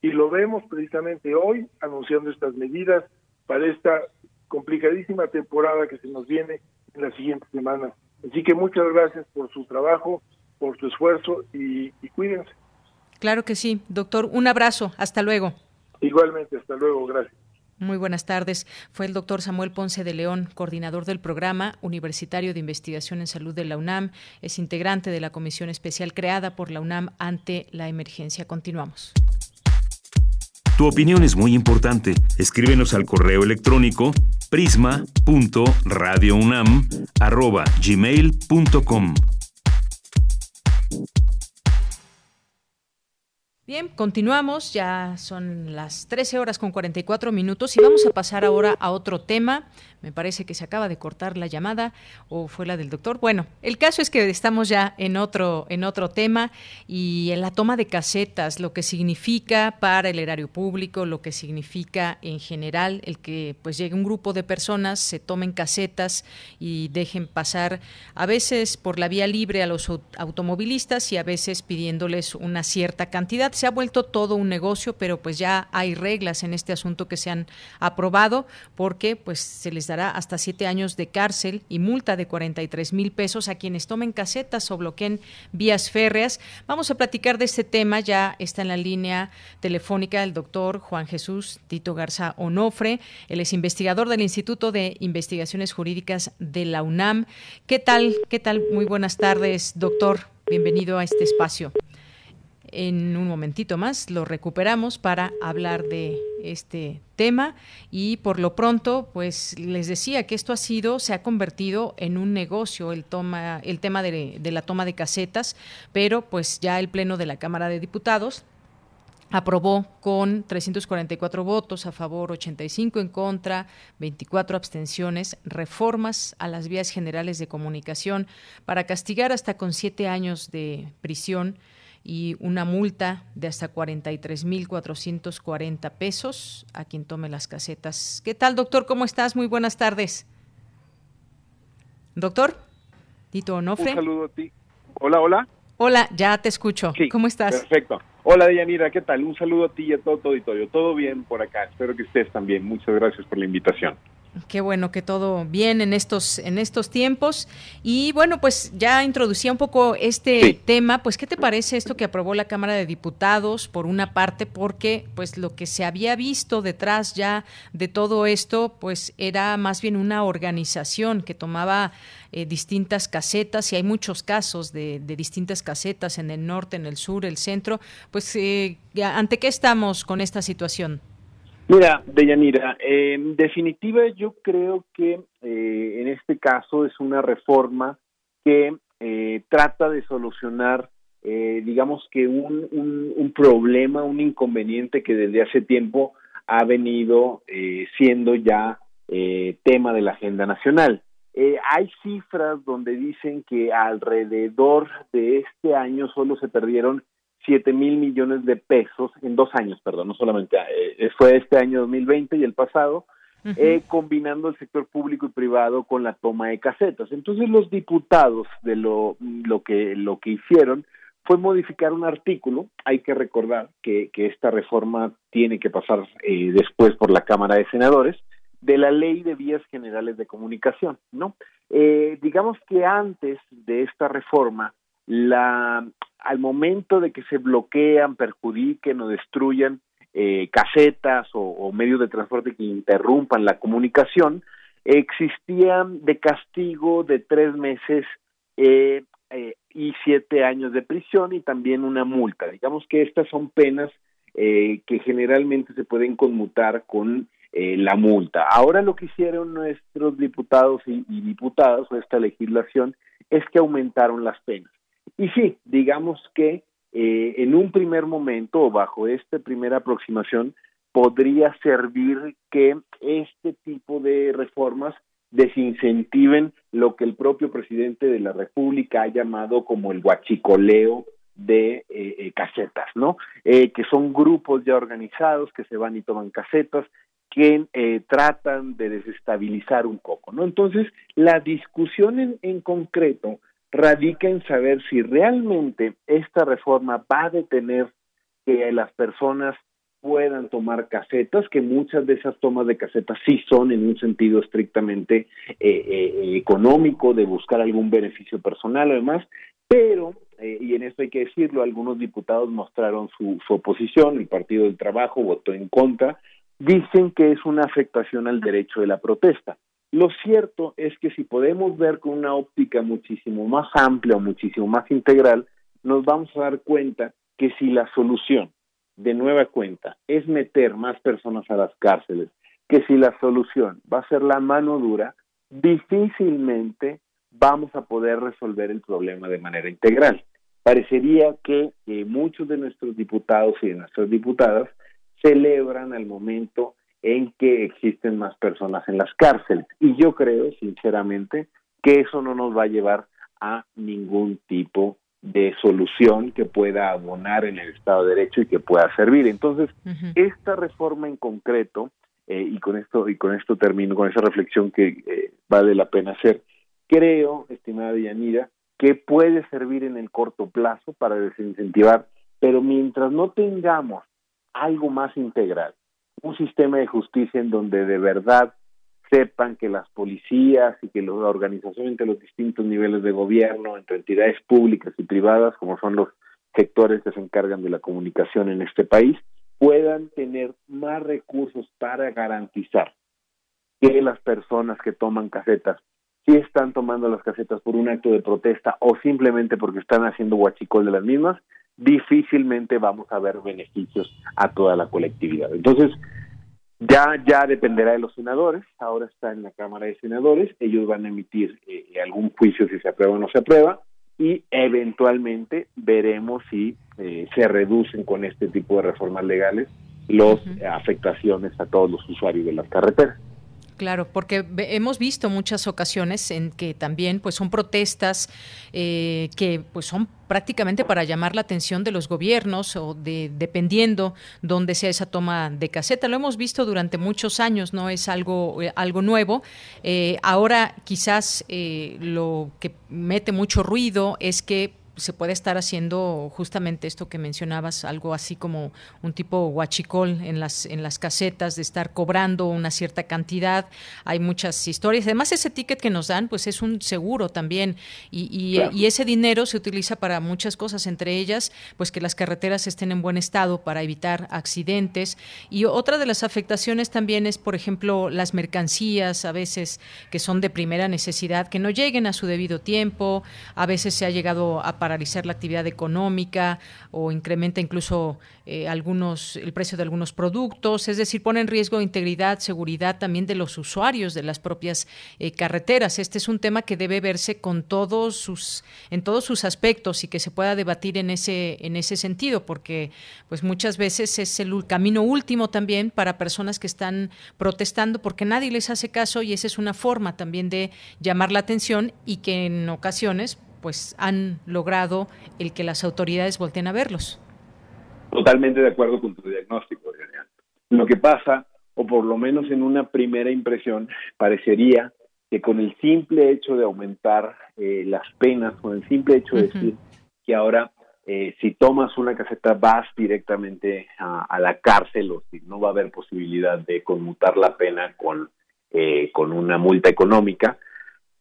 Y lo vemos precisamente hoy anunciando estas medidas para esta complicadísima temporada que se nos viene en las siguientes semanas. Así que muchas gracias por su trabajo por su esfuerzo y, cuídense. Claro que sí, doctor. Un abrazo. Hasta luego. Igualmente, hasta luego. Gracias. Muy buenas tardes. Fue el doctor Samuel Ponce de León, coordinador del programa universitario de investigación en salud de la UNAM. Es integrante de la comisión especial creada por la UNAM ante la emergencia. Continuamos. Tu opinión es muy importante. Escríbenos al correo electrónico prisma.radiounam@gmail.com. Bien, continuamos, ya son las 13 horas con 44 minutos y vamos a pasar ahora a otro tema. Me parece que se acaba de cortar la llamada o fue la del doctor. Bueno, el caso es que estamos ya en otro, en otro tema y en la toma de casetas, lo que significa para el erario público, lo que significa en general el que pues llegue un grupo de personas, se tomen casetas y dejen pasar a veces por la vía libre a los automovilistas y a veces pidiéndoles una cierta cantidad. Se ha vuelto todo un negocio, pero pues ya hay reglas en este asunto que se han aprobado porque pues se les da hasta siete años de cárcel y multa de 43 mil pesos a quienes tomen casetas o bloqueen vías férreas. Vamos a platicar de este tema. Ya está en la línea telefónica el doctor Juan Jesús Tito Garza Onofre. Él es investigador del Instituto de Investigaciones Jurídicas de la UNAM. ¿Qué tal? ¿Qué tal? Muy buenas tardes, doctor. Bienvenido a este espacio. En un momentito más lo recuperamos para hablar de este tema y por lo pronto pues les decía que esto ha sido se ha convertido en un negocio el toma el tema de, de la toma de casetas pero pues ya el pleno de la Cámara de Diputados aprobó con 344 votos a favor, 85 en contra, 24 abstenciones, reformas a las vías generales de comunicación para castigar hasta con siete años de prisión y una multa de hasta 43.440 pesos a quien tome las casetas. ¿Qué tal, doctor? ¿Cómo estás? Muy buenas tardes. Doctor, Tito Onofre. Un saludo a ti. Hola, hola. Hola, ya te escucho. ¿Cómo estás? Perfecto. Hola, Deyanira, ¿qué tal? Un saludo a ti y a todo tu auditorio. Todo bien por acá. Espero que estés también. Muchas gracias por la invitación. Qué bueno que todo bien en estos en estos tiempos. Y bueno pues ya introducía un poco este tema pues qué te parece esto que aprobó la Cámara de Diputados por una parte porque pues lo que se había visto detrás ya de todo esto pues era más bien una organización que tomaba eh, distintas casetas y hay muchos casos de, distintas casetas en el norte en el sur el centro pues eh, ante qué estamos con esta situación Mira, Deyanira, en definitiva yo creo que eh, en este caso es una reforma que eh, trata de solucionar, eh, digamos que un, un, problema, un inconveniente que desde hace tiempo ha venido siendo ya tema de la agenda nacional. hay cifras donde dicen que alrededor de este año solo se perdieron 7 mil millones de pesos en dos años, perdón, no solamente eh, fue este año 2020 y el pasado, eh, combinando el sector público y privado con la toma de casetas. Entonces los diputados de lo, lo que lo que hicieron fue modificar un artículo. Hay que recordar que, que esta reforma tiene que pasar eh, después por la Cámara de Senadores de la Ley de Vías Generales de Comunicación, ¿no? Digamos que antes de esta reforma la al momento de que se bloquean, perjudiquen o destruyan eh, casetas o, medios de transporte que interrumpan la comunicación, existían de castigo de tres meses eh, eh, y siete años de prisión y también una multa. Digamos que estas son penas que generalmente se pueden conmutar con la multa. Ahora lo que hicieron nuestros diputados y, y diputadas o esta legislación es que aumentaron las penas. Y sí, digamos que eh, en un primer momento o bajo esta primera aproximación podría servir que este tipo de reformas desincentiven lo que el propio presidente de la República ha llamado como el guachicoleo de eh, eh, casetas, ¿no? que son grupos ya organizados que se van y toman casetas, que tratan de desestabilizar un poco, ¿no? Entonces, la discusión en, en concreto radica en saber si realmente esta reforma va a detener que las personas puedan tomar casetas, que muchas de esas tomas de casetas sí son en un sentido estrictamente eh, eh, económico, de buscar algún beneficio personal o demás, pero, eh, y en esto hay que decirlo, algunos diputados mostraron su, su oposición, el Partido del Trabajo votó en contra, dicen que es una afectación al derecho de la protesta. Lo cierto es que si podemos ver con una óptica muchísimo más amplia o muchísimo más integral, nos vamos a dar cuenta que si la solución, de nueva cuenta, es meter más personas a las cárceles, que si la solución va a ser la mano dura, difícilmente vamos a poder resolver el problema de manera integral. Parecería que eh, muchos de nuestros diputados y de nuestras diputadas celebran al momento en que existen más personas en las cárceles. Y yo creo, sinceramente, que eso no nos va a llevar a ningún tipo de solución que pueda abonar en el Estado de Derecho y que pueda servir. Entonces, esta reforma en concreto, eh, y con esto y con esto termino con esa reflexión que eh, vale la pena hacer, creo, estimada Yanira, que puede servir en el corto plazo para desincentivar, pero mientras no tengamos algo más integral, un sistema de justicia en donde de verdad sepan que las policías y que la organización entre los distintos niveles de gobierno, entre entidades públicas y privadas, como son los sectores que se encargan de la comunicación en este país, puedan tener más recursos para garantizar que las personas que toman casetas, si están tomando las casetas por un acto de protesta o simplemente porque están haciendo huachicol de las mismas, difícilmente vamos a ver beneficios a toda la colectividad. Entonces, ya, ya dependerá de los senadores, ahora está en la Cámara de Senadores, ellos van a emitir eh, algún juicio si se aprueba o no se aprueba, y eventualmente veremos si eh, se reducen con este tipo de reformas legales las afectaciones a todos los usuarios de las carreteras. Claro, porque hemos visto muchas ocasiones en que también pues son protestas eh, que pues son prácticamente para llamar la atención de los gobiernos o de dependiendo dónde sea esa toma de caseta. Lo hemos visto durante muchos años, no es algo eh, algo nuevo. Eh, ahora quizás lo que mete mucho ruido es que se puede estar haciendo justamente esto que mencionabas, algo así como un tipo guachicol en las, en las casetas, de estar cobrando una cierta cantidad. Hay muchas historias. Además, ese ticket que nos dan, pues es un seguro también. Y, y, ese dinero se utiliza para muchas cosas, entre ellas, pues que las carreteras estén en buen estado para evitar accidentes. Y otra de las afectaciones también es, por ejemplo, las mercancías, a veces que son de primera necesidad, que no lleguen a su debido tiempo. A veces se ha llegado a paralizar la actividad económica o incrementa incluso eh, algunos el precio de algunos productos, es decir, pone en riesgo integridad, seguridad también de los usuarios de las propias eh, carreteras. Este es un tema que debe verse con todos sus en todos sus aspectos y que se pueda debatir en ese en ese sentido, porque pues muchas veces es el camino último también para personas que están protestando porque nadie les hace caso y esa es una forma también de llamar la atención y que en ocasiones pues han logrado el que las autoridades volteen a verlos. Totalmente de acuerdo con tu diagnóstico, Lo que pasa, o por lo menos en una primera impresión, parecería que con el simple hecho de aumentar eh, las penas, con el simple hecho de decir que ahora eh, si tomas una caseta vas directamente a, la cárcel o si no va a haber posibilidad de conmutar la pena con, eh, con una multa económica,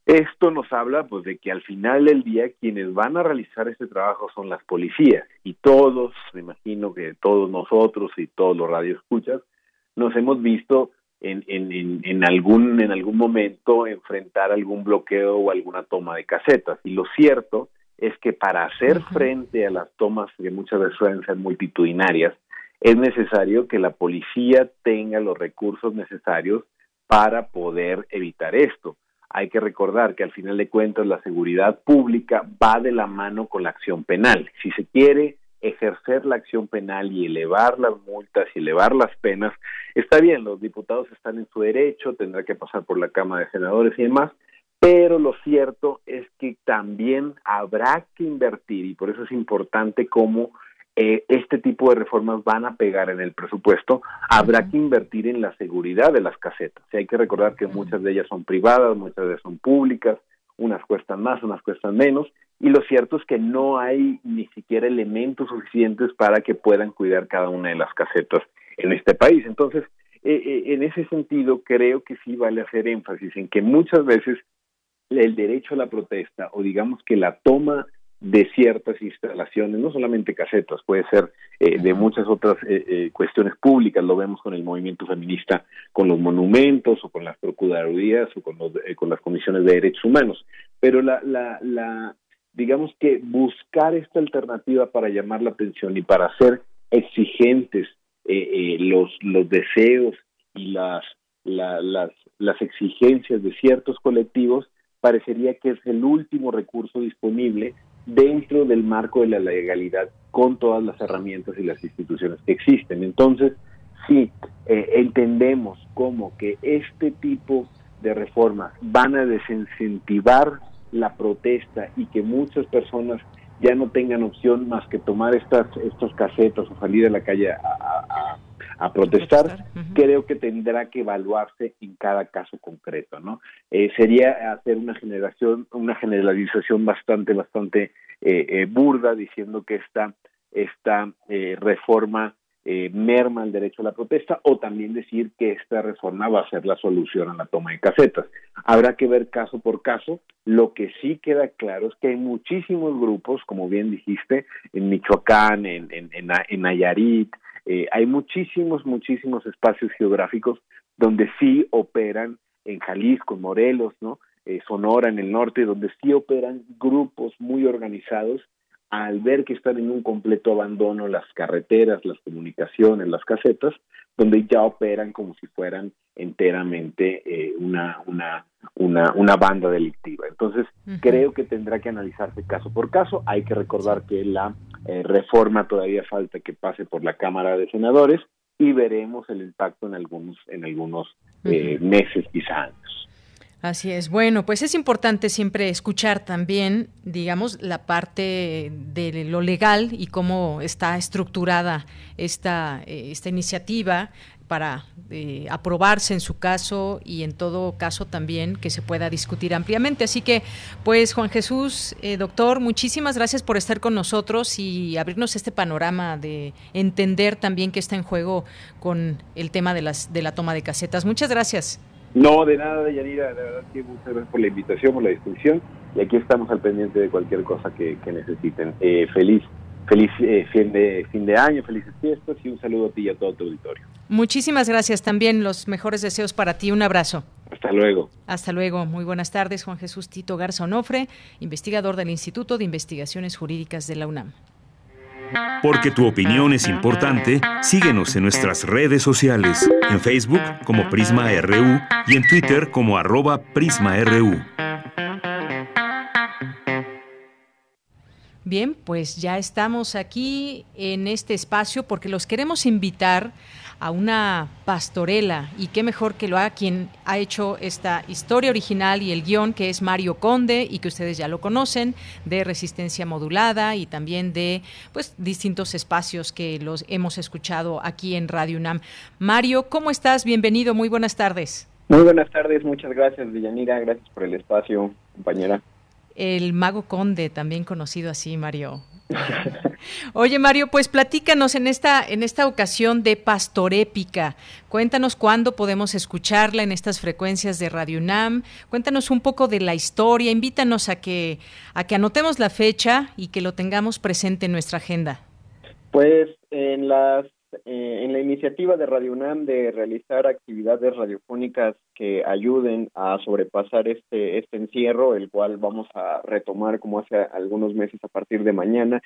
esto nos habla pues de que al final del día quienes van a realizar este trabajo son las policías. Y todos, me imagino que todos nosotros y todos los radioescuchas nos hemos visto en, en, en, algún en algún momento enfrentar algún bloqueo o alguna toma de casetas. Y lo cierto es que para hacer frente a las tomas que muchas veces suelen ser multitudinarias es necesario que la policía tenga los recursos necesarios para poder evitar esto hay que recordar que al final de cuentas la seguridad pública va de la mano con la acción penal. Si se quiere ejercer la acción penal y elevar las multas y elevar las penas, está bien, los diputados están en su derecho, tendrá que pasar por la Cámara de Senadores y demás, pero lo cierto es que también habrá que invertir y por eso es importante cómo eh, este tipo de reformas van a pegar en el presupuesto, habrá que invertir en la seguridad de las casetas. hay que recordar que muchas de ellas son privadas, muchas de ellas son públicas, unas cuestan más, unas cuestan menos, y lo cierto es que no hay ni siquiera elementos suficientes para que puedan cuidar cada una de las casetas en este país. Entonces, eh, eh, en ese sentido, creo que sí vale hacer énfasis en que muchas veces el derecho a la protesta o digamos que la toma de ciertas instalaciones, no solamente casetas, puede ser eh, de muchas otras eh, eh, cuestiones públicas, lo vemos con el movimiento feminista, con los monumentos o con las procuradurías o con, los, con las comisiones de derechos humanos. Pero la, la, la, digamos que buscar esta alternativa para llamar la atención y para hacer exigentes los, los deseos y las, las, las exigencias de ciertos colectivos, parecería que es el último recurso disponible dentro del marco de la legalidad con todas las herramientas y las instituciones que existen. Entonces, si eh, entendemos como que este tipo de reformas van a desincentivar la protesta y que muchas personas ya no tengan opción más que tomar estas, estas casetas o salir a la calle a protestar, creo que tendrá que evaluarse en cada caso concreto, ¿no? Eh, sería hacer una generación, una generalización bastante, bastante eh, eh, burda diciendo que esta, esta reforma merma el derecho a la protesta o también decir que esta reforma va a ser la solución a la toma de casetas. Habrá que ver caso por caso. Lo que sí queda claro es que hay muchísimos grupos, como bien dijiste, en Michoacán, en, en, en, en Nayarit, eh, hay muchísimos, muchísimos espacios geográficos donde sí operan en Jalisco, Morelos, ¿no? Eh, Sonora en el norte, donde sí operan grupos muy organizados al ver que están en un completo abandono las carreteras, las comunicaciones, las casetas, donde ya operan como si fueran enteramente eh, una, una, una, una banda delictiva. Entonces, creo que tendrá que analizarse caso por caso. Hay que recordar que la eh, reforma todavía falta que pase por la Cámara de Senadores y veremos el impacto en algunos, en algunos eh, meses, quizá años. Así es. Bueno, pues es importante siempre escuchar también, digamos, la parte de lo legal y cómo está estructurada esta, eh, esta iniciativa para eh, aprobarse en su caso y en todo caso también que se pueda discutir ampliamente. Así que, pues Juan Jesús, eh, doctor, muchísimas gracias por estar con nosotros y abrirnos este panorama de entender también qué está en juego con el tema de, las, de la toma de casetas. Muchas gracias. No, de nada, Yanira, de verdad que muchas gracias por la invitación, por la discusión y aquí estamos al pendiente de cualquier cosa que, necesiten. Eh, feliz feliz eh, fin, de, fin de año, felices fiestas y un saludo a ti y a todo tu auditorio. Muchísimas gracias también, los mejores deseos para ti, un abrazo. Hasta luego. Hasta luego, muy buenas tardes, Juan Jesús Tito Garza Onofre, investigador del Instituto de Investigaciones Jurídicas de la UNAM. Porque tu opinión es importante, síguenos en nuestras redes sociales, en Facebook como Prisma RU y en Twitter como arroba PrismaRU. Bien, pues ya estamos aquí en este espacio porque los queremos invitar una pastorela y qué mejor que lo haga quien ha hecho esta historia original y el guion que es Mario Conde y que ustedes ya lo conocen de resistencia modulada y también de pues distintos espacios que los hemos escuchado aquí en Radio UNAM. Mario, ¿cómo estás? Bienvenido, muy buenas tardes. Muy buenas tardes, muchas gracias Villanira, gracias por el espacio, compañera. El mago conde, también conocido así, Mario. Oye Mario, pues platícanos en esta en esta ocasión de Pastorépica. Cuéntanos cuándo podemos escucharla en estas frecuencias de Radio UNAM. Cuéntanos un poco de la historia. Invítanos a que a que anotemos la fecha y que lo tengamos presente en nuestra agenda. Pues en las eh, en la iniciativa de Radio UNAM de realizar actividades radiofónicas que ayuden a sobrepasar este, este encierro, el cual vamos a retomar como hace algunos meses a partir de mañana,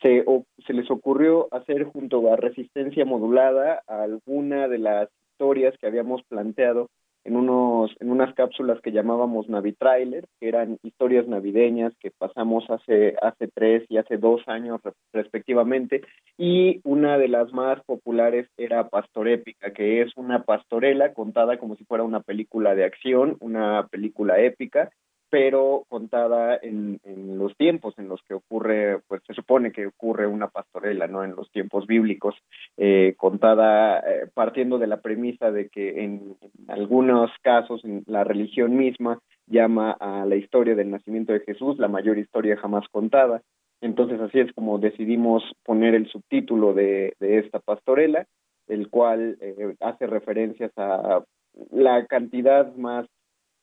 se, se les ocurrió hacer junto a Resistencia Modulada alguna de las historias que habíamos planteado en unos en unas cápsulas que llamábamos Navitrailer, que eran historias navideñas que pasamos hace hace tres y hace dos años respectivamente, y una de las más populares era Pastorépica, que es una pastorela contada como si fuera una película de acción, una película épica, pero contada en, en, los tiempos en los que ocurre, pues se supone que ocurre una pastorela, ¿no? En los tiempos bíblicos, eh, contada eh, partiendo de la premisa de que en, algunos casos en la religión misma llama a la historia del nacimiento de Jesús la mayor historia jamás contada. Entonces así es como decidimos poner el subtítulo de, de esta pastorela, el cual eh, hace referencias a la cantidad más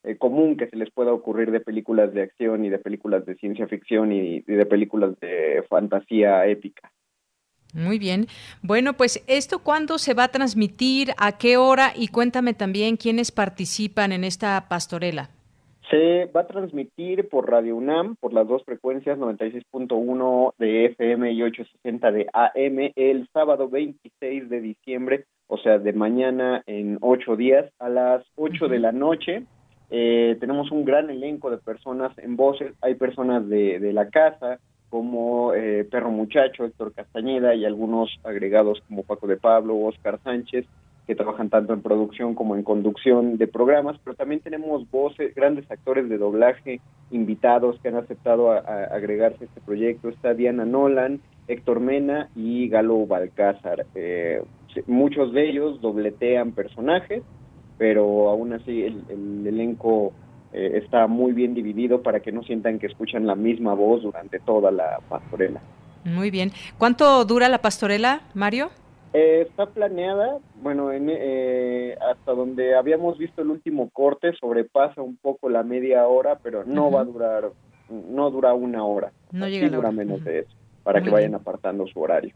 eh, común que se les pueda ocurrir de películas de acción y de películas de ciencia ficción y, de películas de fantasía épica. Muy bien. Bueno, pues esto cuándo se va a transmitir, a qué hora y cuéntame también quiénes participan en esta pastorela. Se va a transmitir por Radio UNAM, por las dos frecuencias 96.1 de FM y 860 de AM el sábado 26 de diciembre, o sea, de mañana en ocho días a las ocho de la noche eh, tenemos un gran elenco de personas en voces, hay personas de, de la casa, como eh, Perro Muchacho, Héctor Castañeda y algunos agregados como Paco de Pablo, Oscar Sánchez, que trabajan tanto en producción como en conducción de programas, pero también tenemos voces, grandes actores de doblaje invitados que han aceptado agregarse a este proyecto. Está Diana Nolan, Héctor Mena y Galo Balcázar. Eh, muchos de ellos dobletean personajes pero aún así el, elenco eh, está muy bien dividido para que no sientan que escuchan la misma voz durante toda la pastorela. Muy bien. ¿Cuánto dura la pastorela, Mario? Eh, está planeada, bueno, en, eh, hasta donde habíamos visto el último corte, sobrepasa un poco la media hora, pero no va a durar, no dura una hora. No llega dura menos de eso, para que vayan apartando su horario.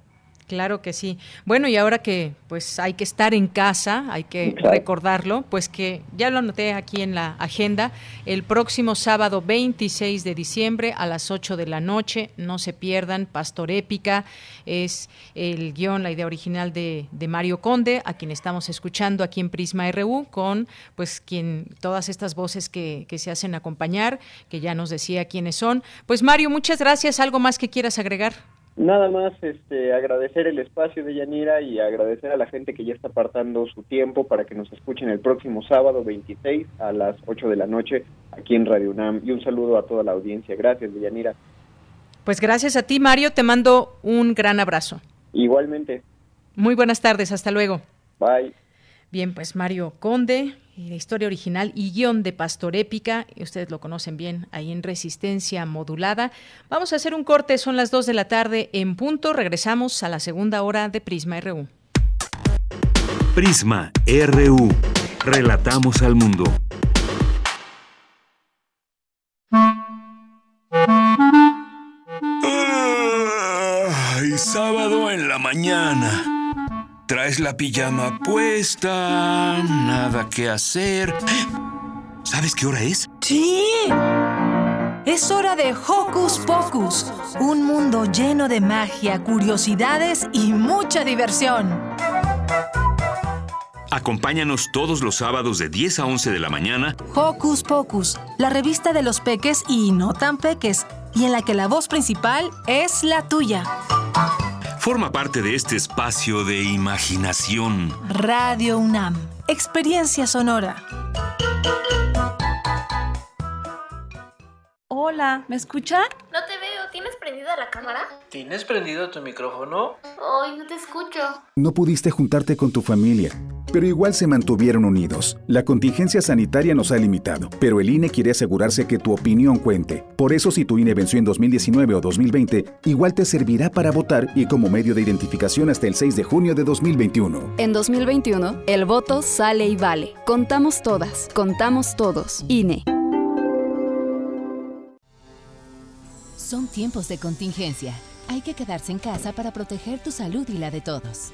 Claro que sí. Bueno, y ahora que pues hay que estar en casa, hay que recordarlo, pues que ya lo anoté aquí en la agenda, el próximo sábado 26 de diciembre a las 8 de la noche, no se pierdan, Pastor Épica, es el guion, la idea original de, de Mario Conde, a quien estamos escuchando aquí en Prisma RU, con pues quien, todas estas voces que, que se hacen acompañar, que ya nos decía quiénes son. Pues Mario, muchas gracias. ¿Algo más que quieras agregar? Nada más este, agradecer el espacio de Yanira y agradecer a la gente que ya está apartando su tiempo para que nos escuchen el próximo sábado 26 a las 8 de la noche aquí en Radio UNAM. Y un saludo a toda la audiencia. Gracias, Yanira. Pues gracias a ti, Mario. Te mando un gran abrazo. Igualmente. Muy buenas tardes. Hasta luego. Bye. Bien, pues Mario Conde, la historia original y guion de Pastor Épica, ustedes lo conocen bien ahí en Resistencia Modulada. Vamos a hacer un corte, son las 2 de la tarde en punto, regresamos a la segunda hora de Prisma RU. Prisma RU, relatamos al mundo. Ay, sábado en la mañana. Traes la pijama puesta, nada que hacer. ¿Sabes qué hora es? Sí. Es hora de Hocus Pocus, un mundo lleno de magia, curiosidades y mucha diversión. Acompáñanos todos los sábados de 10 a 11 de la mañana. Hocus Pocus, la revista de los peques y no tan peques, y en la que la voz principal es la tuya. Forma parte de este espacio de imaginación. Radio UNAM, experiencia sonora. Hola, ¿me escuchan? No te veo, ¿tienes prendida la cámara? ¿Tienes prendido tu micrófono? Ay, no te escucho. No pudiste juntarte con tu familia, pero igual se mantuvieron unidos. La contingencia sanitaria nos ha limitado, pero el INE quiere asegurarse que tu opinión cuente. Por eso si tu INE venció en 2019 o 2020, igual te servirá para votar y como medio de identificación hasta el 6 de junio de 2021. En 2021, el voto sale y vale. Contamos todas, contamos todos. INE. Son tiempos de contingencia. Hay que quedarse en casa para proteger tu salud y la de todos.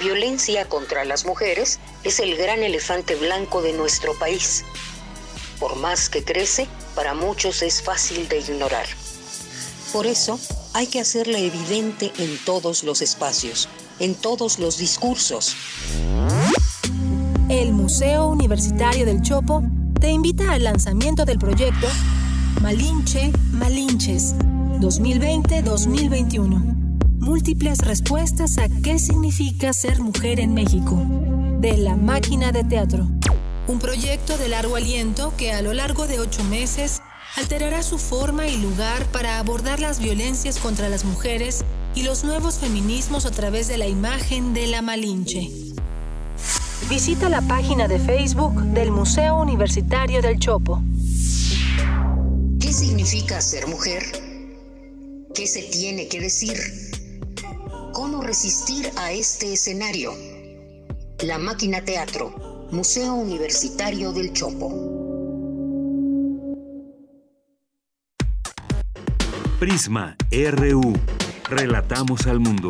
Violencia contra las mujeres es el gran elefante blanco de nuestro país. Por más que crece, para muchos es fácil de ignorar. Por eso, hay que hacerla evidente en todos los espacios, en todos los discursos. El Museo Universitario del Chopo te invita al lanzamiento del proyecto Malinche Malinches 2020-2021 múltiples respuestas a qué significa ser mujer en México, de La Máquina de Teatro. Un proyecto de largo aliento que a lo largo de ocho meses alterará su forma y lugar para abordar las violencias contra las mujeres y los nuevos feminismos a través de la imagen de la Malinche. Visita la página de Facebook del Museo Universitario del Chopo. ¿Qué significa ser mujer? ¿Qué se tiene que decir? Cómo resistir a este escenario. La Máquina Teatro, Museo Universitario del Chopo. Prisma RU. Relatamos al mundo.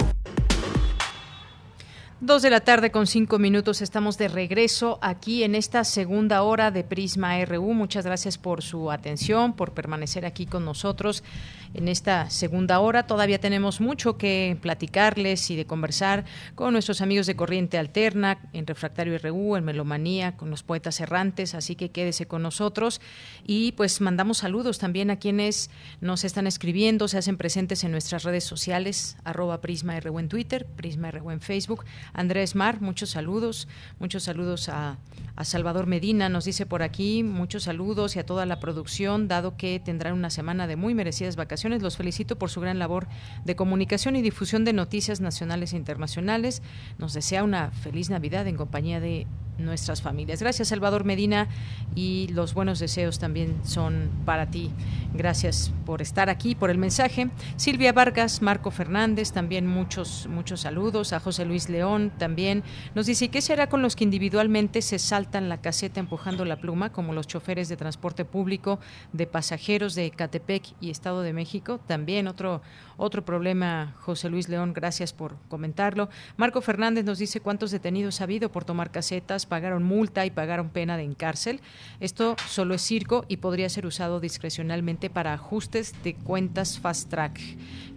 Dos de la tarde con cinco minutos estamos de regreso aquí en esta segunda hora de Prisma RU. Muchas gracias por su atención, por permanecer aquí con nosotros en esta segunda hora. Todavía tenemos mucho que platicarles y de conversar con nuestros amigos de Corriente Alterna, en Refractario RU, en Melomanía, con los poetas errantes, así que quédese con nosotros. Y pues mandamos saludos también a quienes nos están escribiendo, se hacen presentes en nuestras redes sociales, arroba Prisma RU en Twitter, Prisma RU en Facebook. Andrés Mar, muchos saludos, muchos saludos a, Salvador Medina, nos dice por aquí, muchos saludos y a toda la producción, dado que tendrán una semana de muy merecidas vacaciones los felicito por su gran labor de comunicación y difusión de noticias nacionales e internacionales. Nos desea una feliz Navidad en compañía de nuestras familias. Gracias, Salvador Medina, y los buenos deseos también son para ti. Gracias por estar aquí, por el mensaje. Silvia Vargas, Marco Fernández, también muchos, muchos saludos. A José Luis León también nos dice, ¿qué será con los que individualmente se saltan la caseta empujando la pluma, como los choferes de transporte público de pasajeros de Catepec y Estado de México? También otro, otro problema, José Luis León, gracias por comentarlo. Marco Fernández nos dice cuántos detenidos ha habido por tomar casetas, pagaron multa y pagaron pena de encárcel. Esto solo es circo y podría ser usado discrecionalmente para ajustes de cuentas fast track.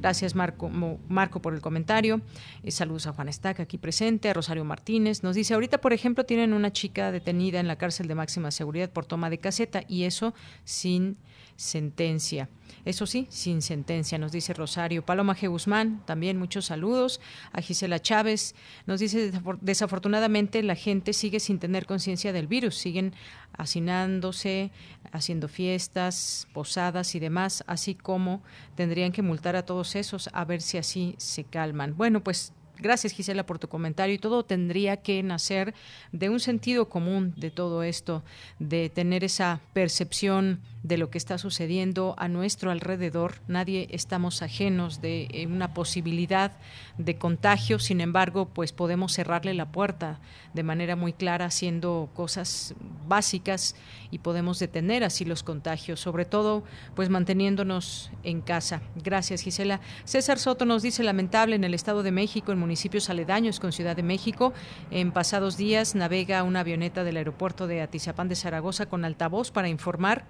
Gracias Marco, Marco por el comentario. Eh, saludos a Juan Estac aquí presente, a Rosario Martínez. Nos dice, ahorita por ejemplo tienen una chica detenida en la cárcel de máxima seguridad por toma de caseta y eso sin sentencia. Eso sí, sin sentencia, nos dice Rosario. Paloma G. Guzmán, también muchos saludos. A Gisela Chávez, nos dice, desafortunadamente la gente sigue sin tener conciencia del virus, siguen hacinándose, haciendo fiestas, posadas y demás, así como tendrían que multar a todos esos a ver si así se calman. Bueno, pues Gracias Gisela por tu comentario y todo tendría que nacer de un sentido común de todo esto, de tener esa percepción de lo que está sucediendo a nuestro alrededor. Nadie estamos ajenos de eh, una posibilidad de contagio, sin embargo, pues podemos cerrarle la puerta de manera muy clara haciendo cosas básicas y podemos detener así los contagios, sobre todo pues manteniéndonos en casa. Gracias, Gisela. César Soto nos dice lamentable en el Estado de México, en municipios aledaños con Ciudad de México, en pasados días navega una avioneta del aeropuerto de Atizapán de Zaragoza con altavoz para informar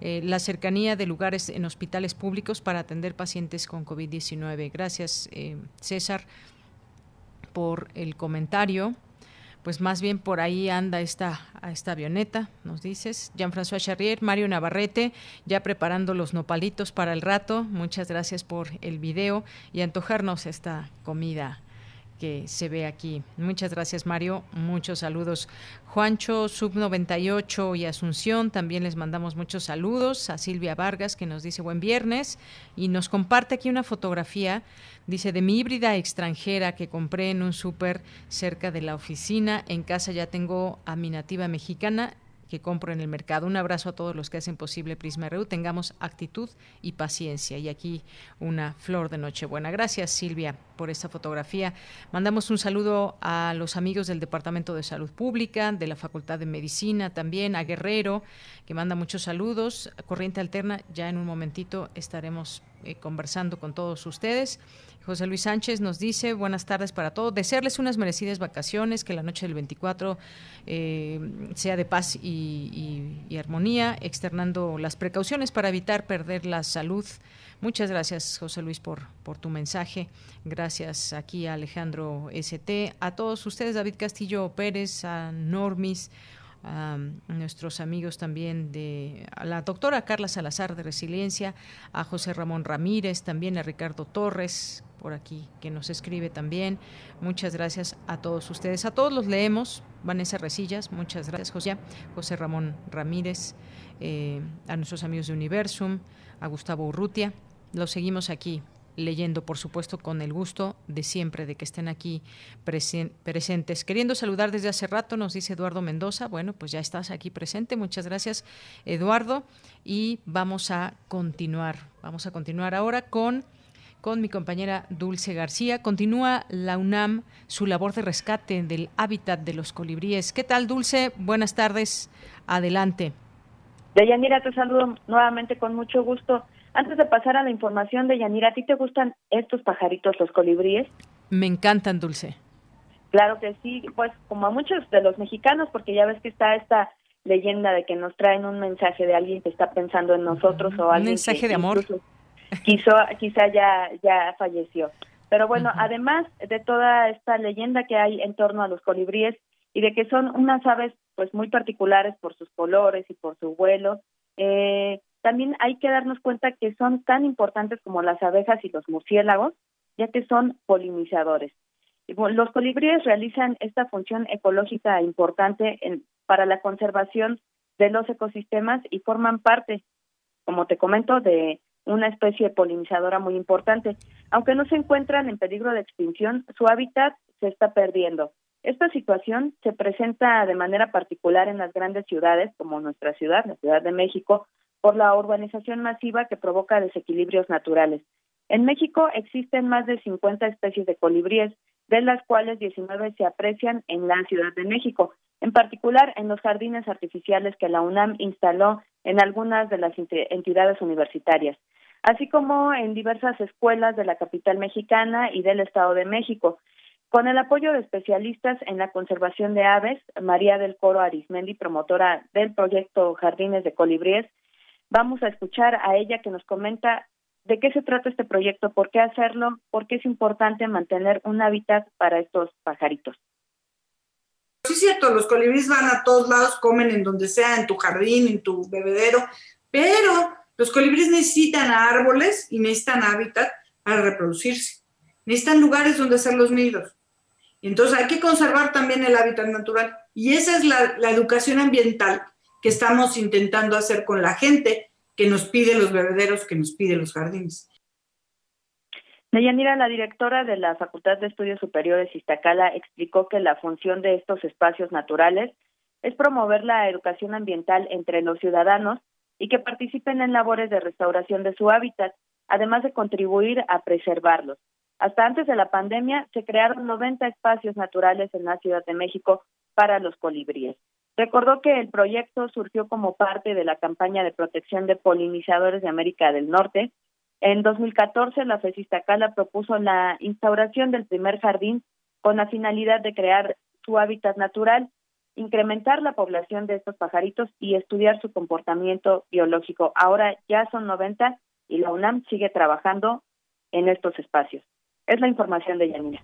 eh, la cercanía de lugares en hospitales públicos para atender pacientes con COVID-19. Gracias, eh, César, por el comentario. Pues más bien por ahí anda esta, esta avioneta, nos dices. Jean-François Charrier, Mario Navarrete, ya preparando los nopalitos para el rato. Muchas gracias por el video y antojarnos esta comida que se ve aquí. Muchas gracias, Mario. Muchos saludos. Juancho, Sub98 y Asunción, también les mandamos muchos saludos. A Silvia Vargas, que nos dice buen viernes y nos comparte aquí una fotografía, dice, de mi híbrida extranjera que compré en un súper cerca de la oficina. En casa ya tengo a mi nativa mexicana que compro en el mercado. Un abrazo a todos los que hacen posible Prisma RU. Tengamos actitud y paciencia. Y aquí una flor de Nochebuena. Gracias, Silvia, por esta fotografía. Mandamos un saludo a los amigos del Departamento de Salud Pública, de la Facultad de Medicina también, a Guerrero, que manda muchos saludos. Corriente Alterna, ya en un momentito estaremos eh, conversando con todos ustedes. José Luis Sánchez nos dice, buenas tardes para todos, desearles unas merecidas vacaciones, que la noche del 24 eh, sea de paz y, armonía, externando las precauciones para evitar perder la salud. Muchas gracias, José Luis, por, tu mensaje. Gracias aquí a Alejandro ST, a todos ustedes, David Castillo Pérez, a Normis, a nuestros amigos también de a la doctora Carla Salazar de Resiliencia, a José Ramón Ramírez, también a Ricardo Torres, por aquí que nos escribe también. Muchas gracias a todos ustedes. A todos los leemos. Vanessa Resillas, muchas gracias, José. José Ramón Ramírez, eh, a nuestros amigos de Universum, a Gustavo Urrutia. Los seguimos aquí leyendo, por supuesto, con el gusto de siempre de que estén aquí presentes. Queriendo saludar desde hace rato, nos dice Eduardo Mendoza. Bueno, pues ya estás aquí presente. Muchas gracias, Eduardo. Y vamos a continuar. Vamos a continuar ahora con con mi compañera Dulce García. Continúa la UNAM su labor de rescate del hábitat de los colibríes. ¿Qué tal, Dulce? Buenas tardes. Adelante. Deyanira, te saludo nuevamente con mucho gusto. Antes de pasar a la información de Yanira, ¿a ti te gustan estos pajaritos, los colibríes? Me encantan, Dulce. Claro que sí, pues como a muchos de los mexicanos, porque ya ves que está esta leyenda de que nos traen un mensaje de alguien que está pensando en nosotros o alguien un mensaje de amor. Quizá, quizá ya, ya falleció. Pero bueno, además de toda esta leyenda que hay en torno a los colibríes y de que son unas aves pues muy particulares por sus colores y por su vuelo, eh, también hay que darnos cuenta que son tan importantes como las abejas y los murciélagos, ya que son polinizadores. Los colibríes realizan esta función ecológica importante para la conservación de los ecosistemas y forman parte, como te comento, de una especie polinizadora muy importante. Aunque no se encuentran en peligro de extinción, su hábitat se está perdiendo. Esta situación se presenta de manera particular en las grandes ciudades, como nuestra ciudad, la Ciudad de México, por la urbanización masiva que provoca desequilibrios naturales. En México existen más de 50 especies de colibríes, de las cuales 19 se aprecian en la Ciudad de México, en particular en los jardines artificiales que la UNAM instaló en algunas de las entidades universitarias, así como en diversas escuelas de la capital mexicana y del Estado de México. Con el apoyo de especialistas en la conservación de aves, María del Coro Arismendi, promotora del proyecto Jardines de Colibríes, vamos a escuchar a ella que nos comenta de qué se trata este proyecto, por qué hacerlo, por qué es importante mantener un hábitat para estos pajaritos. Es cierto, los colibríes van a todos lados, comen en donde sea, en tu jardín, en tu bebedero, pero los colibríes necesitan árboles y necesitan hábitat para reproducirse. Necesitan lugares donde hacer los nidos. Entonces hay que conservar también el hábitat natural. Y esa es la, la educación ambiental que estamos intentando hacer con la gente que nos pide los bebederos, que nos pide los jardines. Deyanira, la directora de la Facultad de Estudios Superiores Iztacala explicó que la función de estos espacios naturales es promover la educación ambiental entre los ciudadanos y que participen en labores de restauración de su hábitat, además de contribuir a preservarlos. Hasta antes de la pandemia se crearon 90 espacios naturales en la Ciudad de México para los colibríes. Recordó que el proyecto surgió como parte de la campaña de protección de polinizadores de América del Norte. En 2014, la FESISTACALA propuso la instauración del primer jardín con la finalidad de crear su hábitat natural, incrementar la población de estos pajaritos y estudiar su comportamiento biológico. Ahora ya son 90 y la UNAM sigue trabajando en estos espacios. Es la información de Yanira.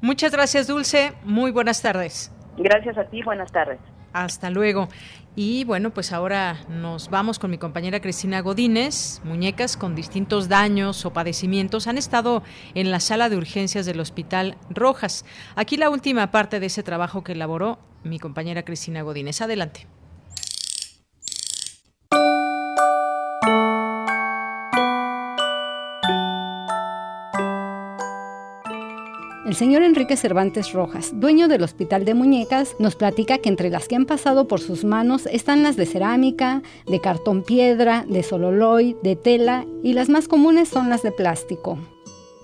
Muchas gracias, Dulce. Muy buenas tardes. Gracias a ti. Buenas tardes. Hasta luego. Y bueno, pues ahora nos vamos con mi compañera Cristina Godínez. Muñecas con distintos daños o padecimientos han estado en la sala de urgencias del Hospital Rojas. Aquí la última parte de ese trabajo que elaboró mi compañera Cristina Godínez. Adelante. El señor Enrique Cervantes Rojas, dueño del Hospital de Muñecas, nos platica que entre las que han pasado por sus manos están las de cerámica, de cartón piedra, de sololoy, de tela y las más comunes son las de plástico.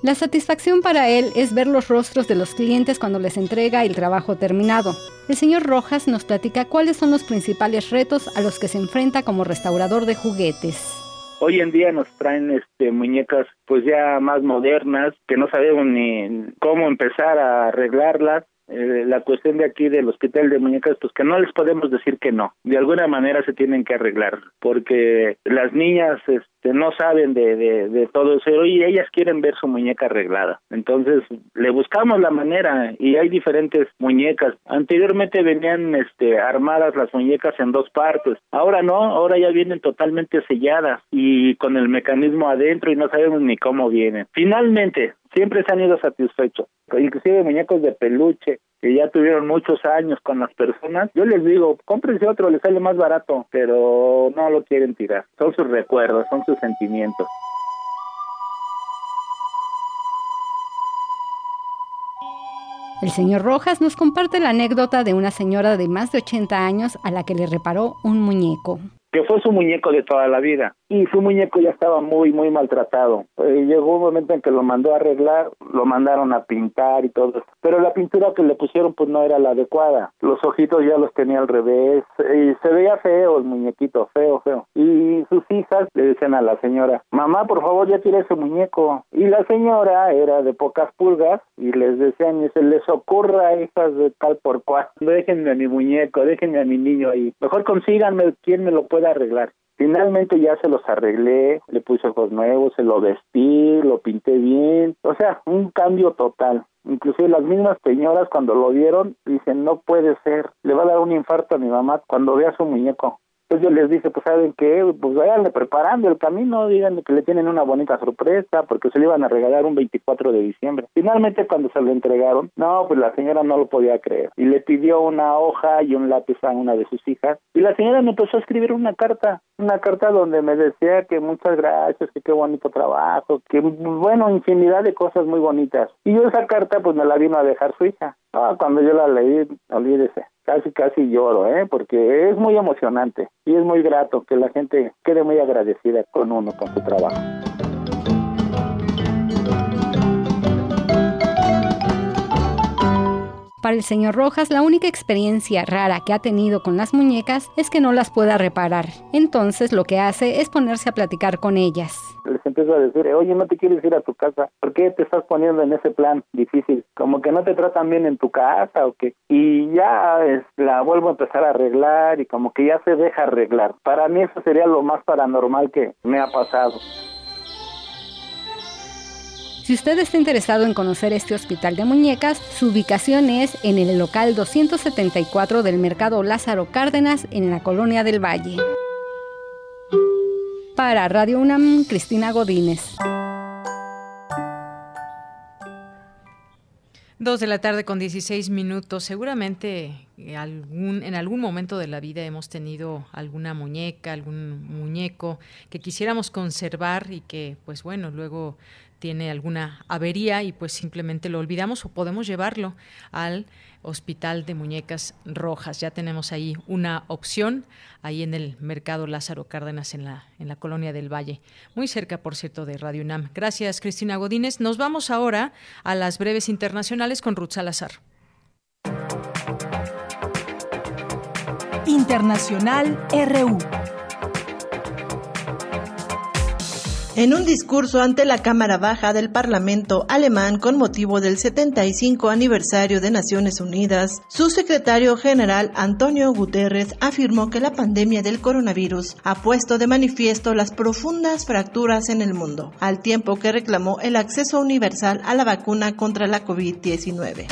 La satisfacción para él es ver los rostros de los clientes cuando les entrega el trabajo terminado. El señor Rojas nos platica cuáles son los principales retos a los que se enfrenta como restaurador de juguetes. Hoy en día nos traen este muñecas pues ya más modernas que no sabemos ni cómo empezar a arreglarlas eh, la cuestión de aquí del hospital de muñecas, pues que no les podemos decir que no. De alguna manera se tienen que arreglar, porque las niñas este, no saben de, de, todo eso y ellas quieren ver su muñeca arreglada. Entonces le buscamos la manera y hay diferentes muñecas. Anteriormente venían este, armadas las muñecas en dos partes. Ahora no, ahora ya vienen totalmente selladas y con el mecanismo adentro y no sabemos ni cómo vienen. Finalmente, siempre se han ido satisfechos. Inclusive muñecos de peluche que ya tuvieron muchos años con las personas, yo les digo, cómprense otro, les sale más barato, pero no lo quieren tirar. Son sus recuerdos, son sus sentimientos. El señor Rojas nos comparte la anécdota de una señora de más de 80 años a la que le reparó un muñeco que fue su muñeco de toda la vida. Y su muñeco ya estaba muy, muy maltratado. Eh, llegó un momento en que lo mandó a arreglar, lo mandaron a pintar y todo, pero la pintura que le pusieron pues no era la adecuada. Los ojitos ya los tenía al revés y se veía feo el muñequito, feo, feo. Y sus hijas le decían a la señora, mamá, por favor, ya tire ese muñeco. Y la señora era de pocas pulgas y les decían, y se les ocurra, hijas de tal por cual, déjenme a mi muñeco, déjenme a mi niño ahí. Mejor consíganme quien me lo pueda arreglar. Finalmente ya se los arreglé, le puse ojos nuevos, se lo vestí, lo pinté bien, o sea, un cambio total. Inclusive las mismas señoras cuando lo vieron dicen, no puede ser, le va a dar un infarto a mi mamá cuando vea su muñeco. Entonces yo les dije, pues saben qué, pues váyanle preparando el camino, díganle que le tienen una bonita sorpresa, porque se le iban a regalar un 24 de diciembre. Finalmente cuando se lo entregaron, no, pues la señora no lo podía creer. Y le pidió una hoja y un lápiz a una de sus hijas. Y la señora me empezó a escribir una carta, una carta donde me decía que muchas gracias, que qué bonito trabajo, que bueno, infinidad de cosas muy bonitas. Y yo esa carta pues me la vino a dejar su hija. Ah, cuando yo la leí, olvídese, casi casi lloro, ¿eh? Porque es muy emocionante y es muy grato que la gente quede muy agradecida con uno, con su trabajo. Para el señor Rojas, la única experiencia rara que ha tenido con las muñecas es que no las pueda reparar. Entonces lo que hace es ponerse a platicar con ellas. Les empiezo a decir, oye, no te quieres ir a tu casa, ¿por qué te estás poniendo en ese plan difícil? Como que no te tratan bien en tu casa o qué. Y ya la vuelvo a empezar a arreglar y como que ya se deja arreglar. Para mí eso sería lo más paranormal que me ha pasado. Si usted está interesado en conocer este hospital de muñecas, su ubicación es en el local 274 del Mercado Lázaro Cárdenas en la Colonia del Valle. Para Radio UNAM, Cristina Godínez. Dos de la tarde con 16 minutos. Seguramente algún, en algún momento de la vida hemos tenido alguna muñeca, algún muñeco que quisiéramos conservar y que, pues bueno, luego tiene alguna avería y pues simplemente lo olvidamos o podemos llevarlo al Hospital de Muñecas Rojas. Ya tenemos ahí una opción, ahí en el Mercado Lázaro Cárdenas, en la, en la Colonia del Valle, muy cerca, por cierto, de Radio UNAM. Gracias, Cristina Godínez. Nos vamos ahora a las breves internacionales con Ruth Salazar. Internacional RU. En un discurso ante la Cámara Baja del Parlamento alemán con motivo del 75 aniversario de Naciones Unidas, su secretario general Antonio Guterres afirmó que la pandemia del coronavirus ha puesto de manifiesto las profundas fracturas en el mundo, al tiempo que reclamó el acceso universal a la vacuna contra la COVID-19.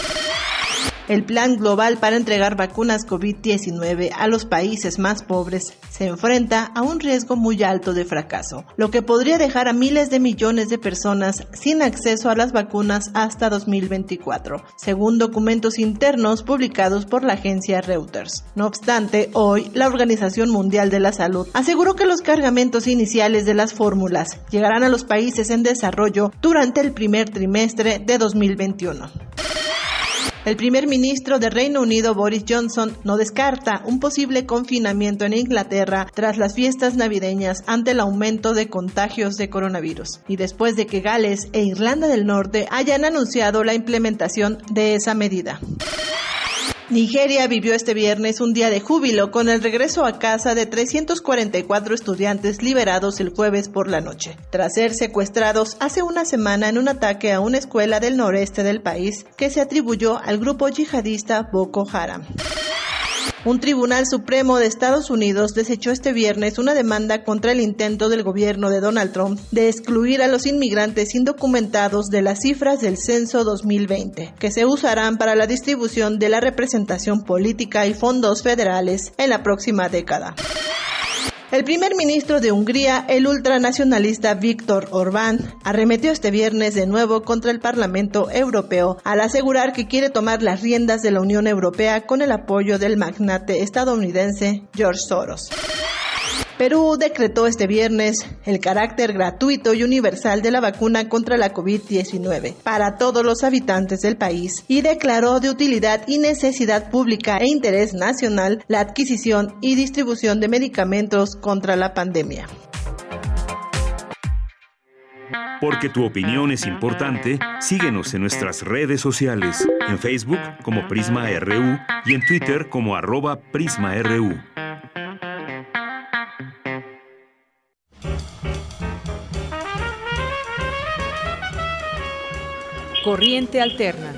El plan global para entregar vacunas COVID-19 a los países más pobres se enfrenta a un riesgo muy alto de fracaso, lo que podría dejar a miles de millones de personas sin acceso a las vacunas hasta 2024, según documentos internos publicados por la agencia Reuters. No obstante, hoy la Organización Mundial de la Salud aseguró que los cargamentos iniciales de las fórmulas llegarán a los países en desarrollo durante el primer trimestre de 2021. El primer ministro de Reino Unido, Boris Johnson, no descarta un posible confinamiento en Inglaterra tras las fiestas navideñas ante el aumento de contagios de coronavirus y después de que Gales e Irlanda del Norte hayan anunciado la implementación de esa medida. Nigeria vivió este viernes un día de júbilo con el regreso a casa de 344 estudiantes liberados el jueves por la noche, tras ser secuestrados hace una semana en un ataque a una escuela del noreste del país que se atribuyó al grupo yihadista Boko Haram. Un tribunal supremo de Estados Unidos desechó este viernes una demanda contra el intento del gobierno de Donald Trump de excluir a los inmigrantes indocumentados de las cifras del censo 2020, que se usarán para la distribución de la representación política y fondos federales en la próxima década. El primer ministro de Hungría, el ultranacionalista Víctor Orbán, arremetió este viernes de nuevo contra el Parlamento Europeo al asegurar que quiere tomar las riendas de la Unión Europea con el apoyo del magnate estadounidense George Soros. Perú decretó este viernes el carácter gratuito y universal de la vacuna contra la COVID-19 para todos los habitantes del país y declaró de utilidad y necesidad pública e interés nacional la adquisición y distribución de medicamentos contra la pandemia. Porque tu opinión es importante, síguenos en nuestras redes sociales, en Facebook como Prisma RU y en Twitter como arroba PrismaRU. Corriente Alterna.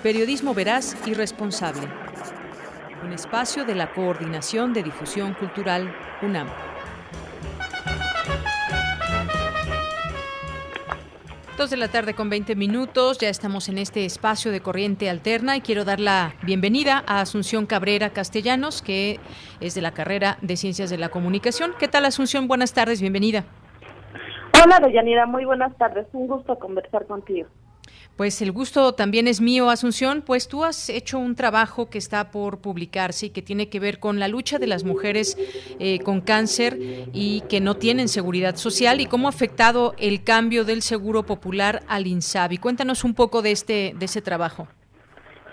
Periodismo veraz y responsable. Un espacio de la Coordinación de Difusión Cultural UNAM. Dos de la tarde con 20 minutos, ya estamos en este espacio de corriente alterna y quiero dar la bienvenida a Asunción Cabrera Castellanos, que es de la carrera de Ciencias de la Comunicación. ¿Qué tal Asunción? Buenas tardes, bienvenida. Hola, Deyanira, muy buenas tardes. Un gusto conversar contigo. Pues el gusto también es mío, Asunción, pues tú has hecho un trabajo que está por publicarse y que tiene que ver con la lucha de las mujeres eh, con cáncer y que no tienen seguridad social y cómo ha afectado el cambio del seguro popular al INSABI. Cuéntanos un poco de este de ese trabajo.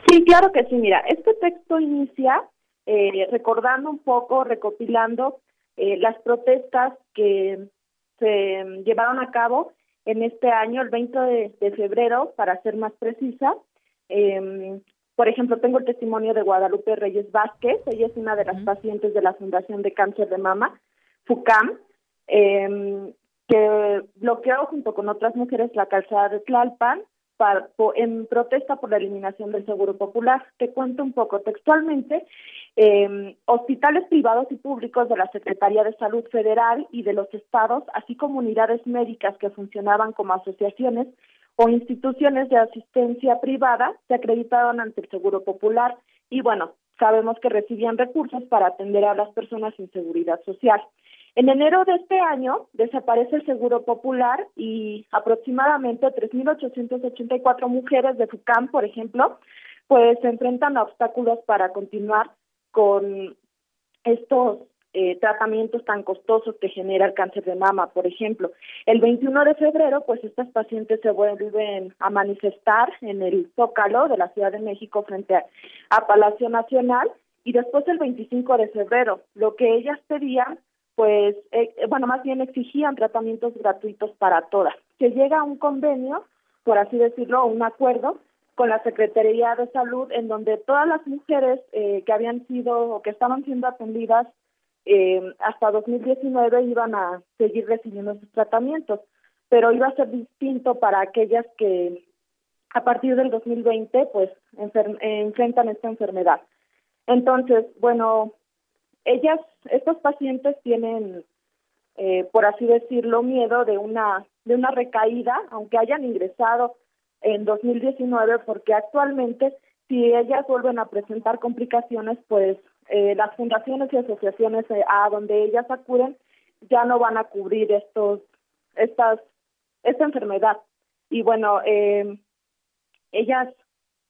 Sí, claro que sí. Mira, este texto inicia eh, recordando un poco, recopilando eh, las protestas que se llevaron a cabo en este año, el 20 de, febrero, para ser más precisa. Eh, por ejemplo, tengo el testimonio de Guadalupe Reyes Vázquez, ella es una de las pacientes de la Fundación de Cáncer de Mama, FUCAM, eh, que bloqueó junto con otras mujeres la calzada de Tlalpan para, en protesta por la eliminación del Seguro Popular. Te cuento un poco textualmente. Eh, hospitales privados y públicos de la Secretaría de Salud Federal y de los estados, así como unidades médicas que funcionaban como asociaciones o instituciones de asistencia privada, se acreditaron ante el Seguro Popular y bueno, sabemos que recibían recursos para atender a las personas sin seguridad social. En enero de este año desaparece el Seguro Popular y aproximadamente 3.884 mujeres de FUCAM, por ejemplo, pues se enfrentan a obstáculos para continuar con estos eh, tratamientos tan costosos que genera el cáncer de mama, por ejemplo. El 21 de febrero, pues estas pacientes se vuelven a manifestar en el Zócalo de la Ciudad de México frente a, Palacio Nacional y después el 25 de febrero, lo que ellas pedían pues, eh, bueno, más bien exigían tratamientos gratuitos para todas. Se llega a un convenio, por así decirlo, un acuerdo con la Secretaría de Salud, en donde todas las mujeres eh, que habían sido o que estaban siendo atendidas eh, hasta 2019 iban a seguir recibiendo sus tratamientos, pero iba a ser distinto para aquellas que a partir del 2020 pues enfrentan esta enfermedad. Entonces, bueno, ellas, estos pacientes tienen, eh, por así decirlo, miedo de una, de una recaída, aunque hayan ingresado en 2019, porque actualmente si ellas vuelven a presentar complicaciones, pues eh, las fundaciones y asociaciones eh, a donde ellas acuden ya no van a cubrir estos, estas, esta enfermedad. Y bueno, eh, ellas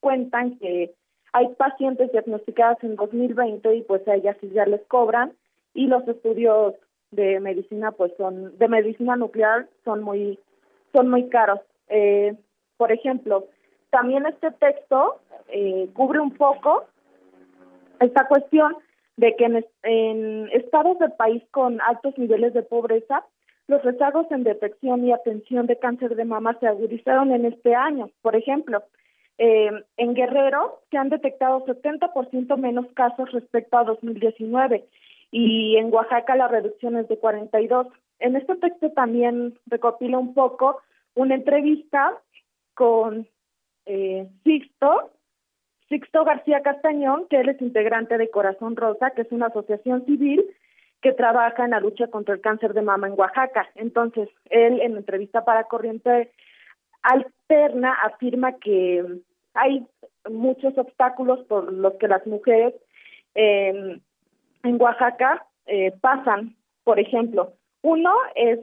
cuentan que hay pacientes diagnosticadas en 2020 y pues a ellas ya les cobran y los estudios de medicina pues son de medicina nuclear son muy son muy caros. Eh, por ejemplo, también este texto eh, cubre un poco esta cuestión de que en, estados del país con altos niveles de pobreza, los rezagos en detección y atención de cáncer de mama se agudizaron en este año. Por ejemplo, eh, en Guerrero se han detectado 70% menos casos respecto a 2019 y en Oaxaca la reducción es de 42. En este texto también recopila un poco una entrevista con eh, Sixto, Sixto García Castañón, que él es integrante de Corazón Rosa, que es una asociación civil que trabaja en la lucha contra el cáncer de mama en Oaxaca. Entonces, él en entrevista para Corriente Alterna afirma que hay muchos obstáculos por los que las mujeres eh, en Oaxaca eh, pasan. Por ejemplo, uno es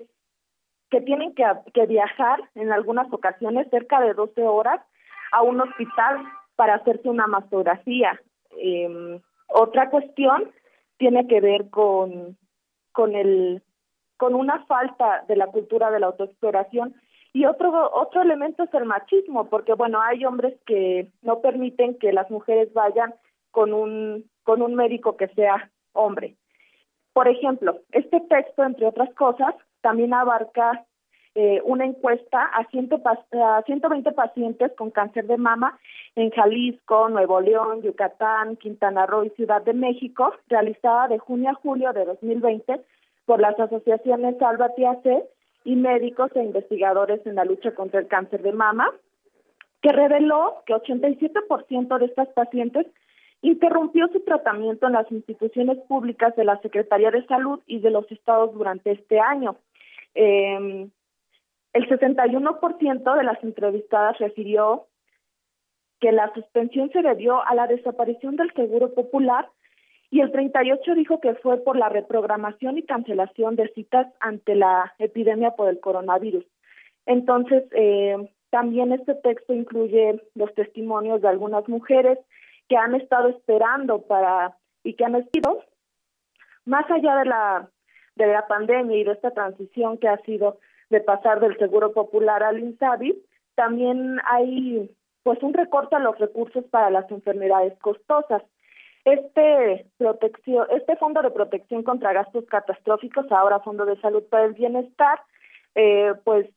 que tienen que, que, viajar en algunas ocasiones cerca de 12 horas a un hospital para hacerse una mastografía. Eh, otra cuestión tiene que ver con, con, el, con una falta de la cultura de la autoexploración y otro, otro elemento es el machismo, porque bueno, hay hombres que no permiten que las mujeres vayan con un, con un médico que sea hombre. Por ejemplo, este texto, entre otras cosas, también abarca eh, una encuesta a, ciento, a 120 pacientes con cáncer de mama en Jalisco, Nuevo León, Yucatán, Quintana Roo y Ciudad de México, realizada de junio a julio de 2020 por las asociaciones Salvati AC y médicos e investigadores en la lucha contra el cáncer de mama, que reveló que 87% de estas pacientes interrumpió su tratamiento en las instituciones públicas de la Secretaría de Salud y de los estados durante este año. Eh, el 61% de las entrevistadas refirió que la suspensión se debió a la desaparición del Seguro Popular y el 38 dijo que fue por la reprogramación y cancelación de citas ante la epidemia por el coronavirus. Entonces, eh, también este texto incluye los testimonios de algunas mujeres que han estado esperando para y que han sido más allá de la de la pandemia y de esta transición que ha sido de pasar del Seguro Popular al INSABI, también hay pues un recorte a los recursos para las enfermedades costosas. Este protección, este fondo de protección contra gastos catastróficos, ahora Fondo de Salud para el Bienestar, eh, pues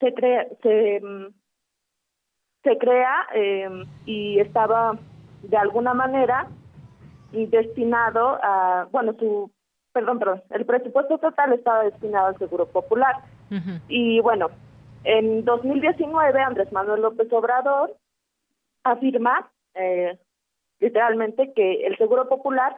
se crea, se, se crea eh, y estaba de alguna manera destinado a, bueno, su perdón, perdón, el presupuesto total estaba destinado al Seguro Popular. Y bueno, en 2019 Andrés Manuel López Obrador afirma eh, literalmente que el Seguro Popular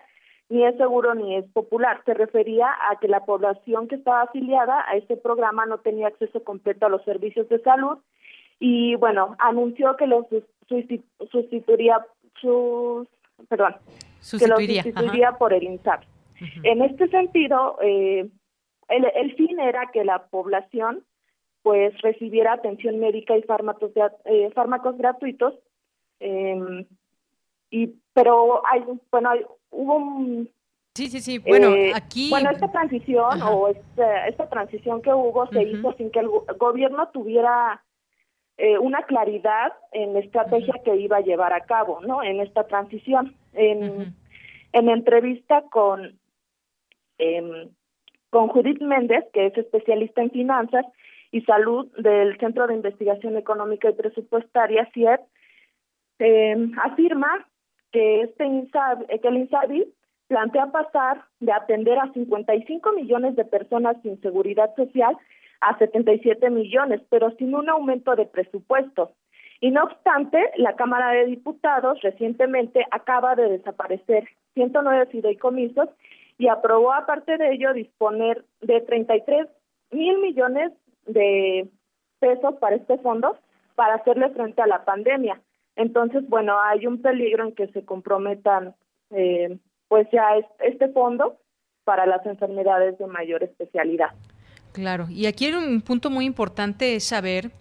ni es seguro ni es popular. Se refería a que la población que estaba afiliada a este programa no tenía acceso completo a los servicios de salud y bueno, anunció que los sustituiría, sus, perdón, que los sustituiría por el En este sentido, eh, el, fin era que la población pues recibiera atención médica y fármacos, eh, fármacos gratuitos, em, y pero hay, bueno, hubo un Sí, sí, sí. Bueno, eh, aquí. Bueno, esta transición o esta, esta, transición que hubo se hizo sin que el gobierno tuviera una claridad en la estrategia que iba a llevar a cabo, ¿no? En esta transición. En, en entrevista con eh, con Judith Méndez, que es especialista en finanzas y salud del Centro de Investigación Económica y Presupuestaria, CIEP, eh, afirma que, este INSABI, que el INSABI plantea pasar de atender a 55 millones de personas sin seguridad social a 77 millones, pero sin un aumento de presupuesto. Y no obstante, la Cámara de Diputados recientemente acaba de desaparecer 109 fideicomisos y aprobó aparte de ello disponer de 33 mil millones de pesos para este fondo para hacerle frente a la pandemia. Entonces, bueno, hay un peligro en que se comprometan eh, pues ya este fondo para las enfermedades de mayor especialidad. Claro, y aquí un punto muy importante es saber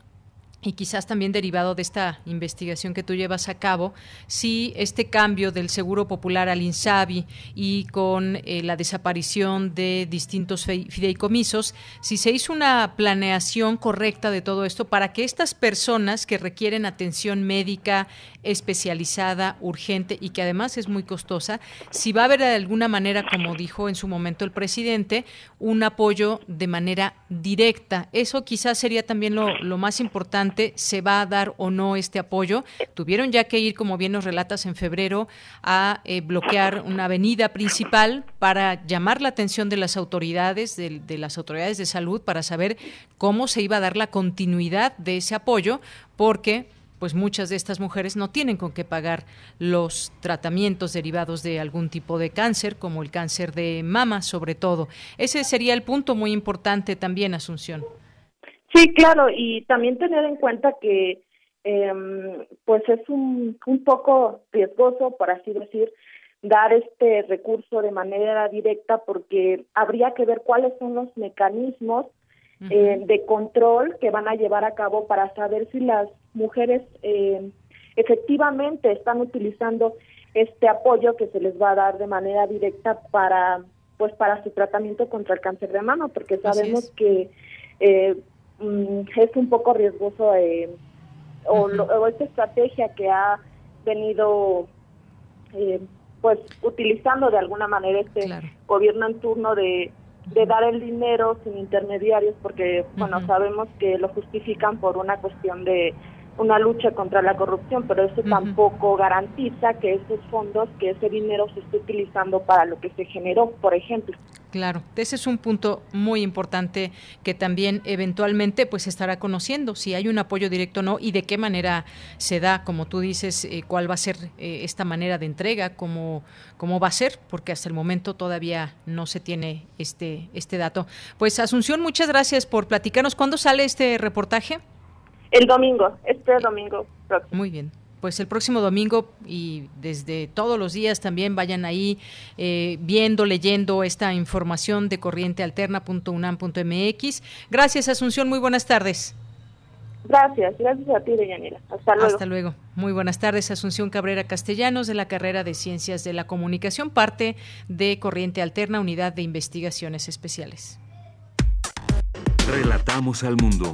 y quizás también derivado de esta investigación que tú llevas a cabo, si este cambio del Seguro Popular al INSABI y con eh, la desaparición de distintos fideicomisos, si se hizo una planeación correcta de todo esto para que estas personas que requieren atención médica especializada, urgente y que además es muy costosa, si va a haber de alguna manera, como dijo en su momento el presidente, un apoyo de manera directa. Eso quizás sería también lo, lo más importante se va a dar o no este apoyo. Tuvieron ya que ir, como bien nos relatas, en febrero a eh, bloquear una avenida principal para llamar la atención de las autoridades, de, de las autoridades de salud, para saber cómo se iba a dar la continuidad de ese apoyo, porque pues muchas de estas mujeres no tienen con qué pagar los tratamientos derivados de algún tipo de cáncer, como el cáncer de mama, sobre todo. Ese sería el punto muy importante también, Asunción. Sí, claro, y también tener en cuenta que eh, pues es un, un poco riesgoso, por así decir, dar este recurso de manera directa porque habría que ver cuáles son los mecanismos eh, de control que van a llevar a cabo para saber si las mujeres eh, efectivamente están utilizando este apoyo que se les va a dar de manera directa para pues para su tratamiento contra el cáncer de mama porque sabemos que eh, Mm, es un poco riesgoso eh, o, esta estrategia que ha venido eh, pues utilizando de alguna manera este gobierno en turno de de dar el dinero sin intermediarios, porque, bueno, sabemos que lo justifican por una cuestión de una lucha contra la corrupción, pero eso tampoco garantiza que esos fondos, que ese dinero se esté utilizando para lo que se generó, por ejemplo. Claro, ese es un punto muy importante que también eventualmente pues estará conociendo si hay un apoyo directo o no y de qué manera se da, como tú dices, eh, cuál va a ser eh, esta manera de entrega, cómo, cómo va a ser, porque hasta el momento todavía no se tiene este, este dato. Pues Asunción, muchas gracias por platicarnos. ¿Cuándo sale este reportaje? El domingo, este domingo próximo. Muy bien pues el próximo domingo y desde todos los días también vayan ahí eh, viendo, leyendo esta información de corrientealterna.unam.mx. Gracias, Asunción. Muy buenas tardes. Gracias, gracias a ti, Deyanira. Hasta luego. Hasta luego. Muy buenas tardes, Asunción Cabrera Castellanos, de la carrera de Ciencias de la Comunicación, parte de Corriente Alterna, Unidad de Investigaciones Especiales. Relatamos al mundo.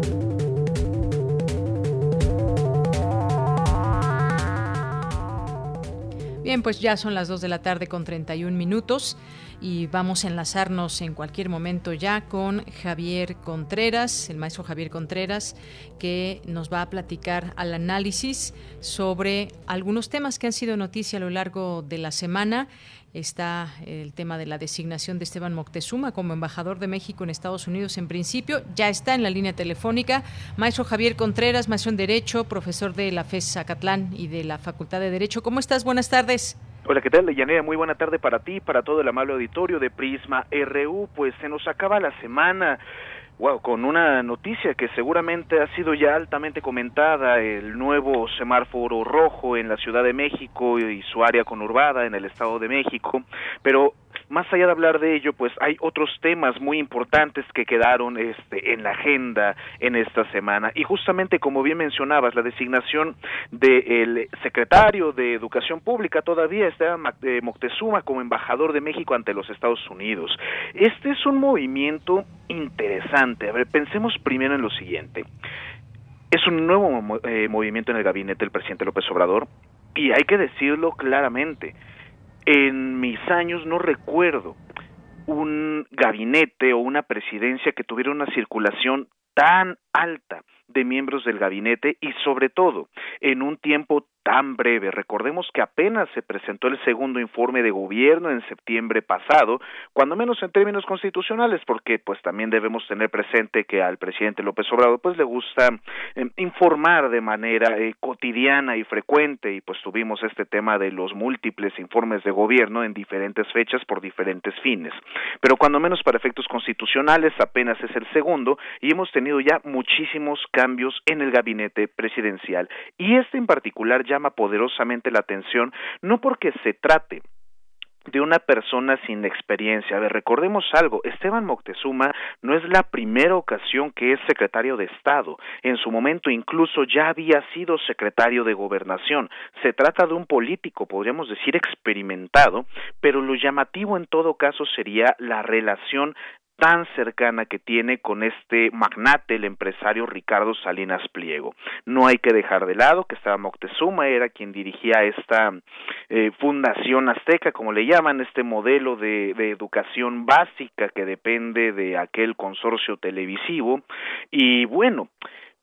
Bien, pues ya son las 2 de la tarde con 31 minutos y vamos a enlazarnos en cualquier momento ya con Javier Contreras, el maestro Javier Contreras, que nos va a platicar al análisis sobre algunos temas que han sido noticia a lo largo de la semana está el tema de la designación de Esteban Moctezuma como embajador de México en Estados Unidos en principio. Ya está en la línea telefónica. Maestro Javier Contreras, maestro en Derecho, profesor de la FES Zacatlán y de la Facultad de Derecho. ¿Cómo estás? Buenas tardes. Hola, ¿qué tal, Llanera? Muy buena tarde para ti, para todo el amable auditorio de Prisma RU. Pues se nos acaba la semana. Wow, con una noticia que seguramente ha sido ya altamente comentada, el nuevo semáforo rojo en la Ciudad de México y su área conurbada en el Estado de México, pero más allá de hablar de ello, pues hay otros temas muy importantes que quedaron este, en la agenda en esta semana. Y justamente, como bien mencionabas, la designación del secretario de Educación Pública todavía está eh, Moctezuma como embajador de México ante los Estados Unidos. Este es un movimiento interesante. A ver, pensemos primero en lo siguiente. Es un nuevo eh, movimiento en el gabinete del presidente López Obrador y hay que decirlo claramente en mis años no recuerdo un gabinete o una presidencia que tuviera una circulación tan alta de miembros del gabinete y sobre todo en un tiempo tan breve. Recordemos que apenas se presentó el segundo informe de gobierno en septiembre pasado, cuando menos en términos constitucionales, porque pues también debemos tener presente que al presidente López Obrador pues le gusta eh, informar de manera eh, cotidiana y frecuente y pues tuvimos este tema de los múltiples informes de gobierno en diferentes fechas por diferentes fines. Pero cuando menos para efectos constitucionales apenas es el segundo y hemos tenido ya muchísimos cambios en el gabinete presidencial y este en particular llama poderosamente la atención, no porque se trate de una persona sin experiencia. A ver, recordemos algo, Esteban Moctezuma no es la primera ocasión que es secretario de Estado. En su momento incluso ya había sido secretario de Gobernación. Se trata de un político, podríamos decir, experimentado, pero lo llamativo en todo caso sería la relación tan cercana que tiene con este magnate, el empresario Ricardo Salinas Pliego. No hay que dejar de lado que estaba Moctezuma, era quien dirigía esta eh, fundación azteca, como le llaman, este modelo de, de educación básica que depende de aquel consorcio televisivo. Y bueno,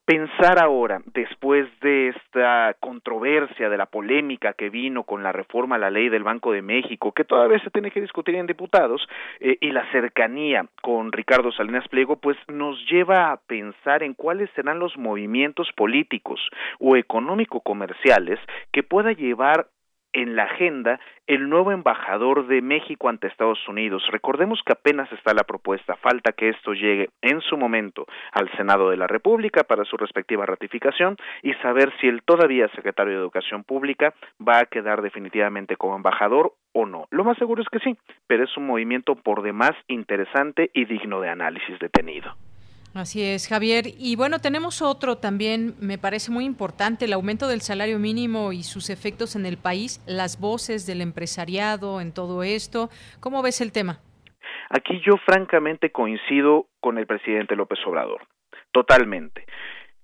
pensar ahora, después de esta controversia, de la polémica que vino con la reforma a la ley del Banco de México, que todavía se tiene que discutir en diputados, eh, y la cercanía con Ricardo Salinas Pliego, pues nos lleva a pensar en cuáles serán los movimientos políticos o económico-comerciales que pueda llevar en la agenda el nuevo embajador de México ante Estados Unidos. Recordemos que apenas está la propuesta, falta que esto llegue en su momento al Senado de la República para su respectiva ratificación y saber si el todavía secretario de Educación Pública va a quedar definitivamente como embajador o no. Lo más seguro es que sí, pero es un movimiento por demás interesante y digno de análisis detenido. Así es, Javier. Y bueno, tenemos otro también, me parece muy importante, el aumento del salario mínimo y sus efectos en el país, las voces del empresariado en todo esto. ¿Cómo ves el tema? Aquí yo francamente coincido con el presidente López Obrador, totalmente.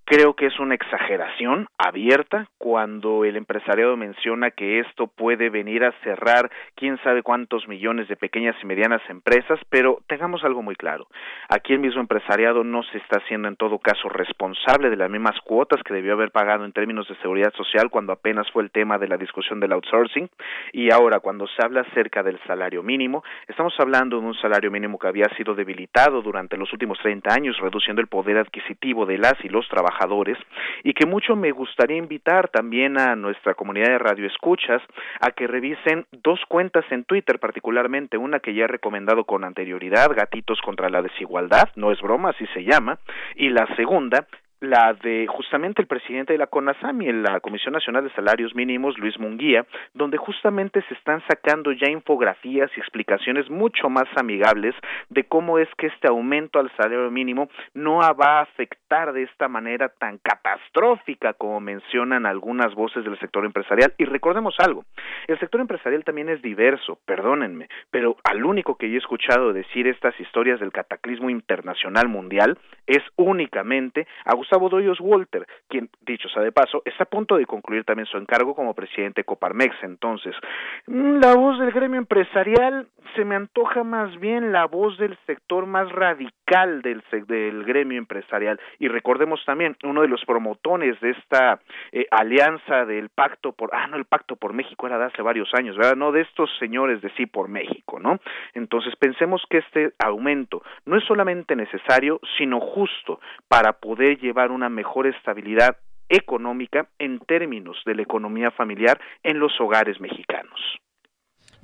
Creo que es una exageración abierta cuando el empresariado menciona que esto puede venir a cerrar quién sabe cuántos millones de pequeñas y medianas empresas, pero tengamos algo muy claro. Aquí el mismo empresariado no se está haciendo en todo caso responsable de las mismas cuotas que debió haber pagado en términos de seguridad social cuando apenas fue el tema de la discusión del outsourcing y ahora cuando se habla acerca del salario mínimo, estamos hablando de un salario mínimo que había sido debilitado durante los últimos 30 años, reduciendo el poder adquisitivo de las y los trabajadores y que mucho me gustaría invitar también a nuestra comunidad de radioescuchas a que revisen dos cuentas en Twitter, particularmente una que ya he recomendado con anterioridad, Gatitos contra la Desigualdad, no es broma, así se llama, y la segunda, la de justamente el presidente de la CONASAMI, la Comisión Nacional de Salarios Mínimos, Luis Munguía, donde justamente se están sacando ya infografías y explicaciones mucho más amigables de cómo es que este aumento al salario mínimo no va a afectar de esta manera tan catastrófica como mencionan algunas voces del sector empresarial. Y recordemos algo, el sector empresarial también es diverso, perdónenme, pero al único que yo he escuchado decir estas historias del cataclismo internacional mundial es únicamente a Doyos Walter, quien, dicho sea de paso, está a punto de concluir también su encargo como presidente de Coparmex. Entonces, mm, la voz del gremio empresarial se me antoja más bien la voz del sector más radical del, del gremio empresarial. Y recordemos también, uno de los promotores de esta eh, alianza del pacto por, ah, no, el pacto por México era de hace varios años, ¿verdad? No de estos señores de sí por México, ¿no? Entonces, pensemos que este aumento no es solamente necesario, sino justo para poder llevar una mejor estabilidad económica en términos de la economía familiar en los hogares mexicanos.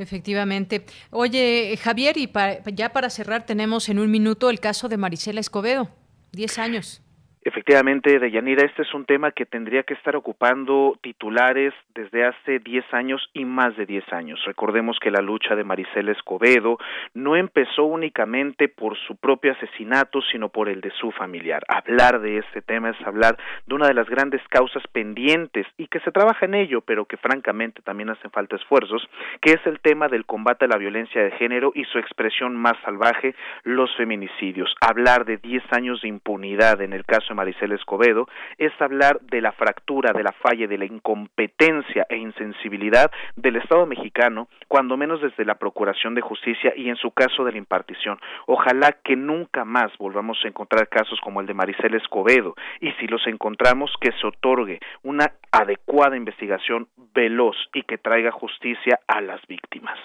Efectivamente. Oye, Javier, y ya para cerrar tenemos en un minuto el caso de Marisela Escobedo, 10 años. Efectivamente, Deyanira, este es un tema que tendría que estar ocupando titulares desde hace 10 años y más de 10 años. Recordemos que la lucha de Maricela Escobedo no empezó únicamente por su propio asesinato, sino por el de su familiar. Hablar de este tema es hablar de una de las grandes causas pendientes y que se trabaja en ello, pero que francamente también hacen falta esfuerzos, que es el tema del combate a la violencia de género y su expresión más salvaje, los feminicidios. Hablar de 10 años de impunidad en el caso Maricel Escobedo, es hablar de la fractura, de la falla, de la incompetencia e insensibilidad del Estado mexicano, cuando menos desde la Procuración de Justicia y en su caso de la impartición. Ojalá que nunca más volvamos a encontrar casos como el de Maricel Escobedo y si los encontramos que se otorgue una adecuada investigación veloz y que traiga justicia a las víctimas.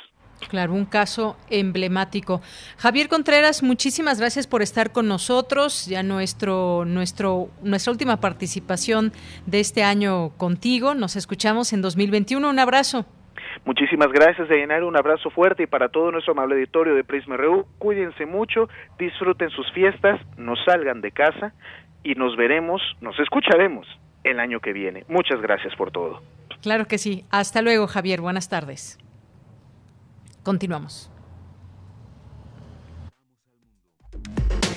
Claro, un caso emblemático. Javier Contreras, muchísimas gracias por estar con nosotros. Ya nuestro, nuestro, nuestra última participación de este año contigo. Nos escuchamos en 2021. Un abrazo. Muchísimas gracias, llenar Un abrazo fuerte y para todo nuestro amable auditorio de Prisma RU. Cuídense mucho, disfruten sus fiestas, no salgan de casa y nos veremos, nos escucharemos el año que viene. Muchas gracias por todo. Claro que sí. Hasta luego, Javier. Buenas tardes. Continuamos.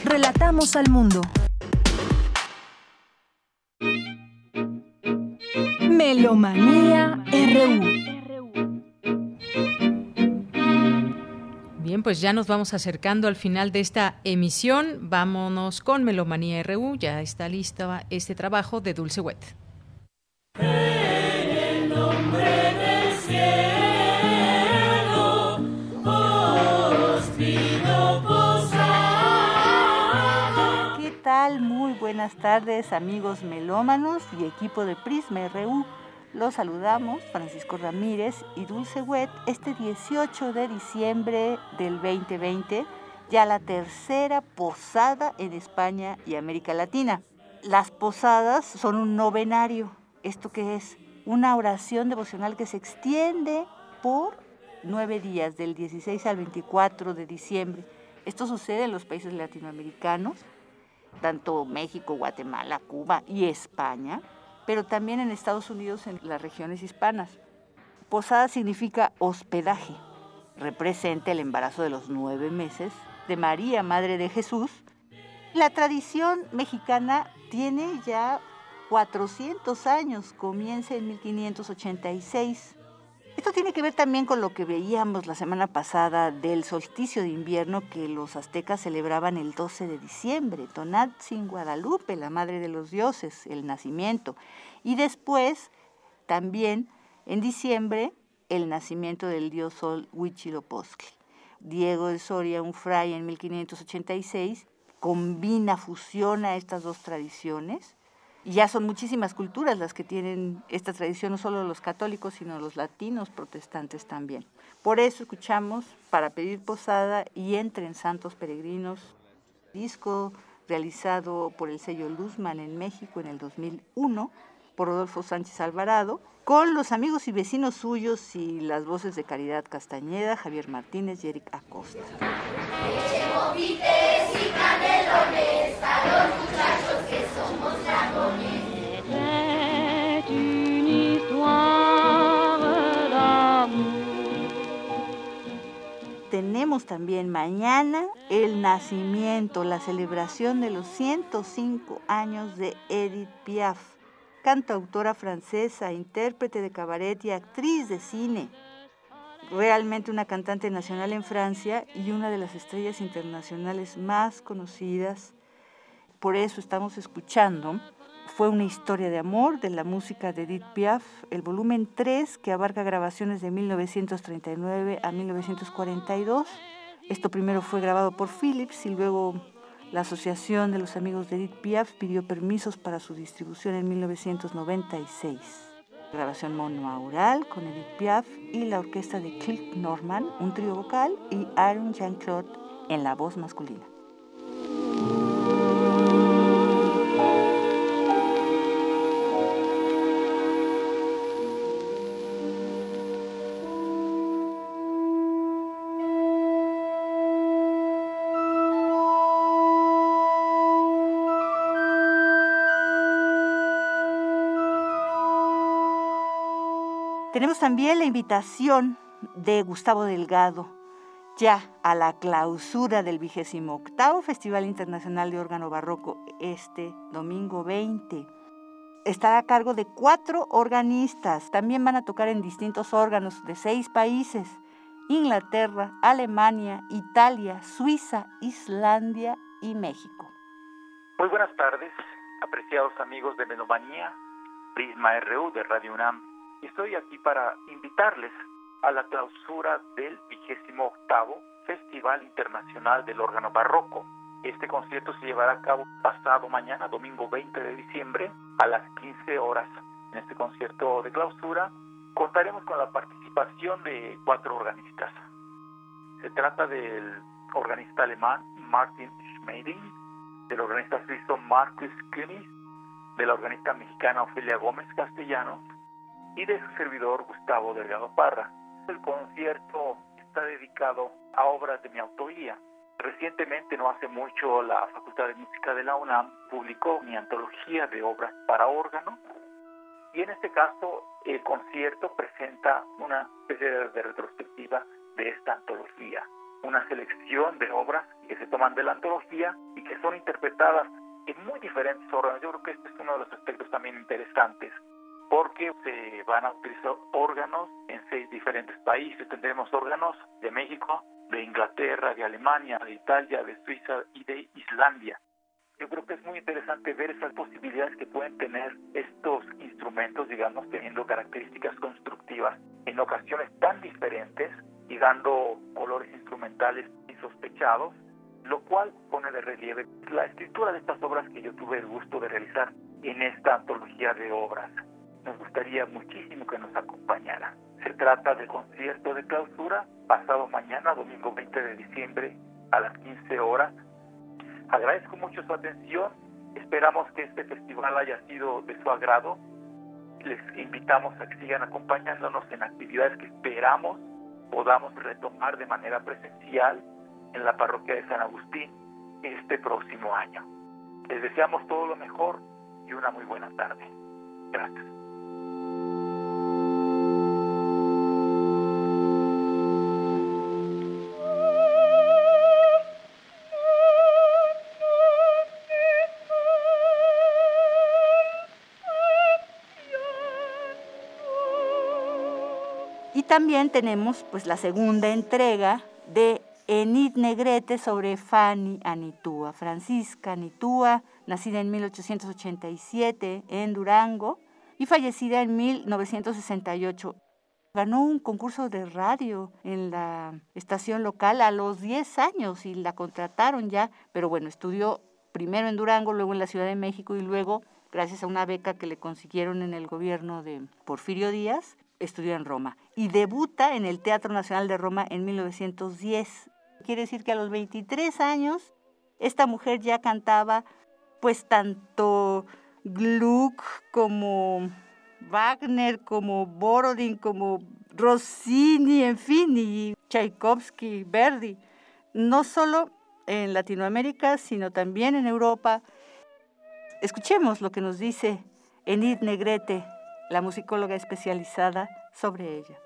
Relatamos al mundo. Melomanía RU. Bien, pues ya nos vamos acercando al final de esta emisión. Vámonos con Melomanía RU. Ya está lista este trabajo de Dulce Wet. Muy buenas tardes amigos melómanos y equipo de Prisma RU. Los saludamos Francisco Ramírez y Dulce Wet este 18 de diciembre del 2020, ya la tercera posada en España y América Latina. Las posadas son un novenario. ¿Esto qué es? Una oración devocional que se extiende por nueve días, del 16 al 24 de diciembre. Esto sucede en los países latinoamericanos tanto México, Guatemala, Cuba y España, pero también en Estados Unidos en las regiones hispanas. Posada significa hospedaje, representa el embarazo de los nueve meses de María, Madre de Jesús, La tradición mexicana tiene ya 400 años, comienza en 1586. Esto tiene que ver también con lo que veíamos la semana pasada del solsticio de invierno que los aztecas celebraban el 12 de diciembre, Tonatzin Guadalupe, la madre de los dioses, el nacimiento. Y después, también en diciembre, el nacimiento del dios sol Huitzilopochtli. Diego de Soria, un fray en 1586, combina, fusiona estas dos tradiciones. Y ya son muchísimas culturas las que tienen esta tradición, no solo los católicos, sino los latinos protestantes también. Por eso escuchamos Para pedir posada y Entren Santos Peregrinos, disco realizado por el sello Luzman en México en el 2001 por Rodolfo Sánchez Alvarado, con los amigos y vecinos suyos y las voces de Caridad Castañeda, Javier Martínez y Eric Acosta. Tenemos también mañana el nacimiento, la celebración de los 105 años de Edith Piaf cantautora francesa, intérprete de cabaret y actriz de cine. Realmente una cantante nacional en Francia y una de las estrellas internacionales más conocidas. Por eso estamos escuchando. Fue una historia de amor de la música de Edith Piaf, el volumen 3 que abarca grabaciones de 1939 a 1942. Esto primero fue grabado por Philips y luego la Asociación de los Amigos de Edith Piaf pidió permisos para su distribución en 1996. Grabación monaural con Edith Piaf y la orquesta de Cliff Norman, un trío vocal, y Aaron Jean-Claude en la voz masculina. Tenemos también la invitación de Gustavo Delgado ya a la clausura del vigésimo octavo Festival Internacional de Órgano Barroco este domingo 20. Estará a cargo de cuatro organistas. También van a tocar en distintos órganos de seis países. Inglaterra, Alemania, Italia, Suiza, Islandia y México. Muy buenas tardes, apreciados amigos de Menomanía, Prisma RU de Radio UNAM Estoy aquí para invitarles a la clausura del vigésimo octavo Festival Internacional del Órgano Barroco. Este concierto se llevará a cabo pasado mañana, domingo 20 de diciembre, a las 15 horas. En este concierto de clausura contaremos con la participación de cuatro organistas. Se trata del organista alemán Martin Schmeiding, del organista suizo Marcus König, de la organista mexicana Ofelia Gómez Castellanos y de su servidor Gustavo Delgado Parra. El concierto está dedicado a obras de mi autoría. Recientemente, no hace mucho, la Facultad de Música de la UNAM publicó mi antología de obras para órgano y en este caso el concierto presenta una especie de retrospectiva de esta antología, una selección de obras que se toman de la antología y que son interpretadas en muy diferentes órganos. Yo creo que este es uno de los aspectos también interesantes porque se van a utilizar órganos en seis diferentes países. Tendremos órganos de México, de Inglaterra, de Alemania, de Italia, de Suiza y de Islandia. Yo creo que es muy interesante ver esas posibilidades que pueden tener estos instrumentos, digamos, teniendo características constructivas en ocasiones tan diferentes y dando colores instrumentales insospechados, lo cual pone de relieve la escritura de estas obras que yo tuve el gusto de realizar en esta antología de obras nos gustaría muchísimo que nos acompañara. Se trata del concierto de clausura pasado mañana, domingo 20 de diciembre, a las 15 horas. Agradezco mucho su atención. Esperamos que este festival haya sido de su agrado. Les invitamos a que sigan acompañándonos en actividades que esperamos podamos retomar de manera presencial en la parroquia de San Agustín este próximo año. Les deseamos todo lo mejor y una muy buena tarde. Gracias. También tenemos pues la segunda entrega de Enid Negrete sobre Fanny Anitúa. Francisca Anitúa, nacida en 1887 en Durango y fallecida en 1968. Ganó un concurso de radio en la estación local a los 10 años y la contrataron ya, pero bueno, estudió primero en Durango, luego en la Ciudad de México y luego, gracias a una beca que le consiguieron en el gobierno de Porfirio Díaz, estudió en Roma y debuta en el Teatro Nacional de Roma en 1910. Quiere decir que a los 23 años esta mujer ya cantaba pues tanto Gluck como Wagner, como Borodin, como Rossini, en fin, y Tchaikovsky, Verdi, no solo en Latinoamérica, sino también en Europa. Escuchemos lo que nos dice Enid Negrete, la musicóloga especializada sobre ella.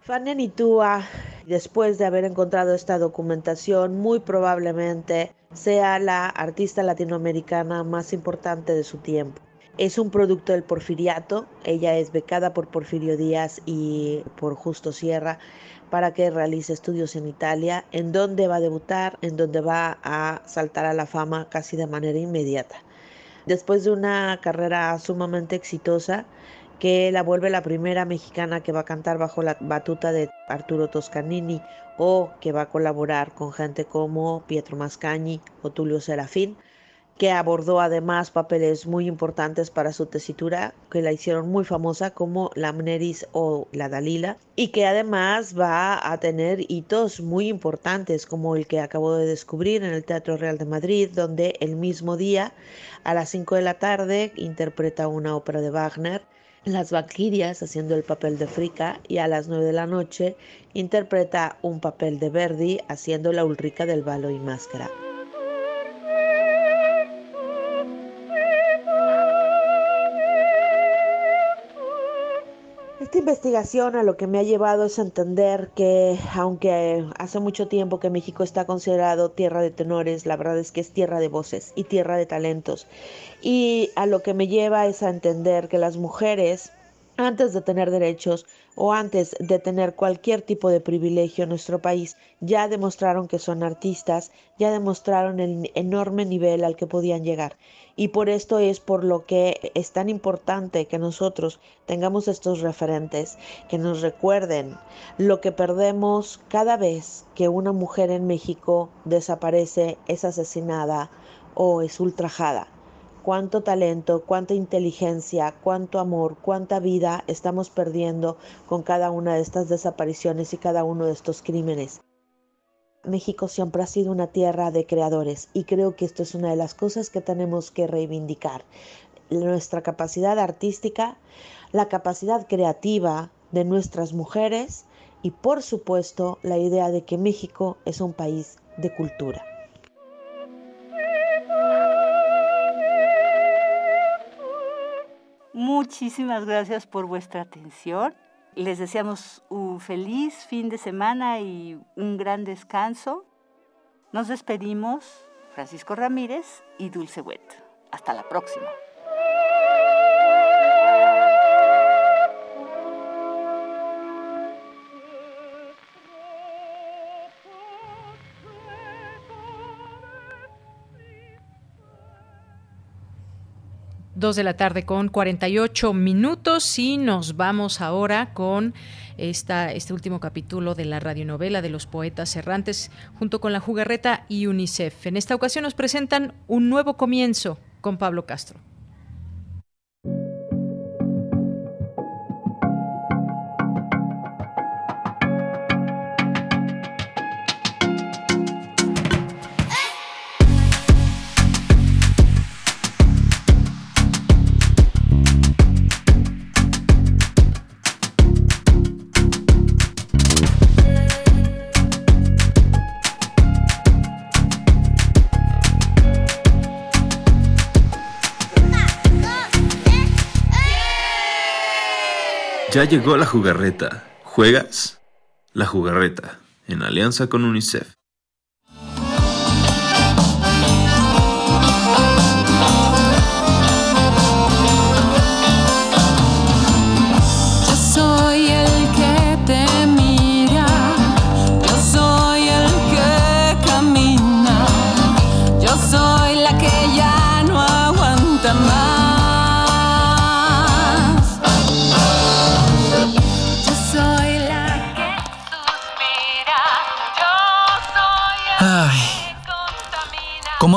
Fanny Nitua, después de haber encontrado esta documentación, muy probablemente sea la artista latinoamericana más importante de su tiempo. Es un producto del porfiriato, ella es becada por Porfirio Díaz y por Justo Sierra para que realice estudios en Italia, en donde va a debutar, en donde va a saltar a la fama casi de manera inmediata. Después de una carrera sumamente exitosa, que la vuelve la primera mexicana que va a cantar bajo la batuta de Arturo Toscanini o que va a colaborar con gente como Pietro Mascagni o Tulio Serafín, que abordó además papeles muy importantes para su tesitura, que la hicieron muy famosa como la Mneris o la Dalila, y que además va a tener hitos muy importantes como el que acabo de descubrir en el Teatro Real de Madrid, donde el mismo día, a las 5 de la tarde, interpreta una ópera de Wagner, las Valquirias haciendo el papel de Frica y a las 9 de la noche interpreta un papel de Verdi haciendo la Ulrica del Balo y Máscara. Esta investigación a lo que me ha llevado es a entender que aunque hace mucho tiempo que México está considerado tierra de tenores, la verdad es que es tierra de voces y tierra de talentos. Y a lo que me lleva es a entender que las mujeres antes de tener derechos o antes de tener cualquier tipo de privilegio en nuestro país, ya demostraron que son artistas, ya demostraron el enorme nivel al que podían llegar. Y por esto es por lo que es tan importante que nosotros tengamos estos referentes, que nos recuerden lo que perdemos cada vez que una mujer en México desaparece, es asesinada o es ultrajada cuánto talento, cuánta inteligencia, cuánto amor, cuánta vida estamos perdiendo con cada una de estas desapariciones y cada uno de estos crímenes. México siempre ha sido una tierra de creadores y creo que esto es una de las cosas que tenemos que reivindicar. Nuestra capacidad artística, la capacidad creativa de nuestras mujeres y por supuesto la idea de que México es un país de cultura. Muchísimas gracias por vuestra atención. Les deseamos un feliz fin de semana y un gran descanso. Nos despedimos, Francisco Ramírez y Dulce Wet. Hasta la próxima. Dos de la tarde con 48 minutos y nos vamos ahora con esta, este último capítulo de la radionovela de los poetas errantes junto con la jugarreta y UNICEF. En esta ocasión nos presentan un nuevo comienzo con Pablo Castro. Ya llegó la jugarreta. ¿Juegas? La jugarreta, en alianza con UNICEF.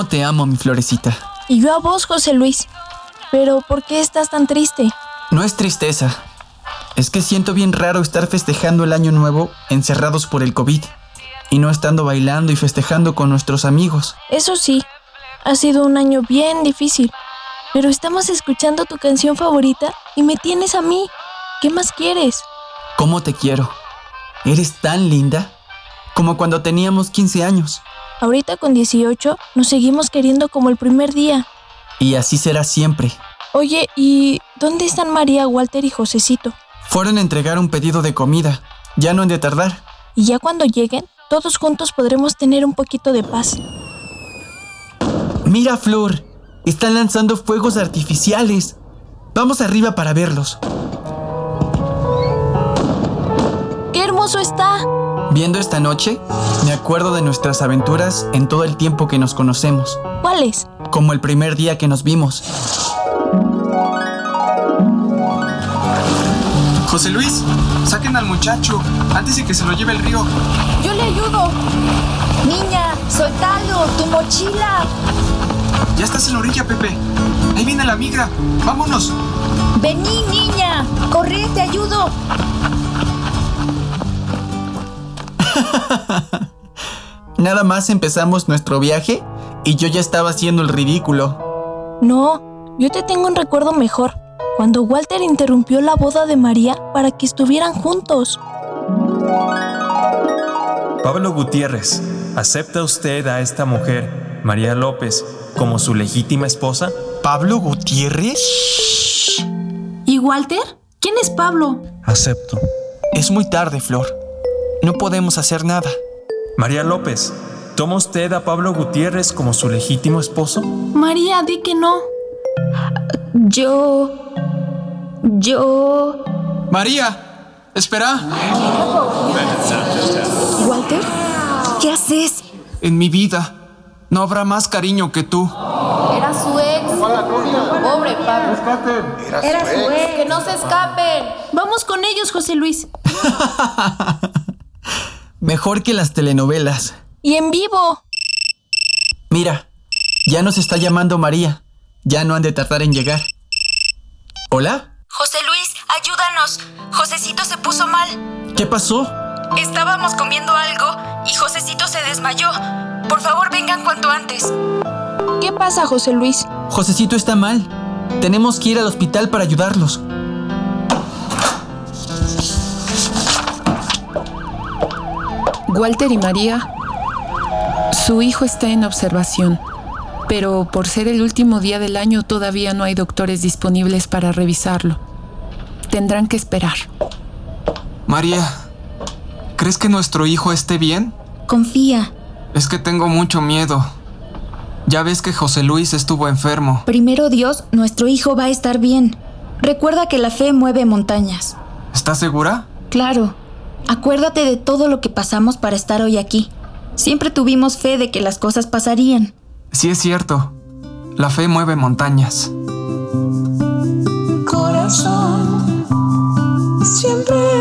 ¿Cómo te amo, mi florecita? Y yo a vos, José Luis. Pero, ¿por qué estás tan triste? No es tristeza. Es que siento bien raro estar festejando el año nuevo encerrados por el COVID y no estando bailando y festejando con nuestros amigos. Eso sí, ha sido un año bien difícil. Pero estamos escuchando tu canción favorita y me tienes a mí. ¿Qué más quieres? ¿Cómo te quiero? Eres tan linda como cuando teníamos 15 años. Ahorita con 18 nos seguimos queriendo como el primer día. Y así será siempre. Oye, ¿y dónde están María, Walter y Josecito? Fueron a entregar un pedido de comida. Ya no han de tardar. Y ya cuando lleguen, todos juntos podremos tener un poquito de paz. Mira, Flor. Están lanzando fuegos artificiales. Vamos arriba para verlos. ¡Qué hermoso está! Viendo esta noche, me acuerdo de nuestras aventuras en todo el tiempo que nos conocemos. ¿Cuáles? Como el primer día que nos vimos. José Luis, saquen al muchacho antes de que se lo lleve el río. Yo le ayudo. Niña, soltalo, tu mochila. Ya estás en la orilla, Pepe. Ahí viene la migra. Vámonos. Vení, niña. Corre, te ayudo. Nada más empezamos nuestro viaje y yo ya estaba haciendo el ridículo. No, yo te tengo un recuerdo mejor. Cuando Walter interrumpió la boda de María para que estuvieran juntos. Pablo Gutiérrez, ¿acepta usted a esta mujer, María López, como su legítima esposa? ¿Pablo Gutiérrez? ¿Y Walter? ¿Quién es Pablo? Acepto. Es muy tarde, Flor. No podemos hacer nada. María López, ¿toma usted a Pablo Gutiérrez como su legítimo esposo? María, di que no. Yo... Yo... María, espera. Walter, ¿qué haces? En mi vida, no habrá más cariño que tú. Era su ex. Pobre Pablo. Era su ex. Que no se escapen. Vamos con ellos, José Luis. Mejor que las telenovelas. Y en vivo. Mira, ya nos está llamando María. Ya no han de tardar en llegar. ¿Hola? José Luis, ayúdanos. Josecito se puso mal. ¿Qué pasó? Estábamos comiendo algo y Josecito se desmayó. Por favor, vengan cuanto antes. ¿Qué pasa, José Luis? Josecito está mal. Tenemos que ir al hospital para ayudarlos. Walter y María, su hijo está en observación, pero por ser el último día del año todavía no hay doctores disponibles para revisarlo. Tendrán que esperar. María, ¿crees que nuestro hijo esté bien? Confía. Es que tengo mucho miedo. Ya ves que José Luis estuvo enfermo. Primero Dios, nuestro hijo va a estar bien. Recuerda que la fe mueve montañas. ¿Estás segura? Claro. Acuérdate de todo lo que pasamos para estar hoy aquí. Siempre tuvimos fe de que las cosas pasarían. Sí es cierto. La fe mueve montañas. Corazón, siempre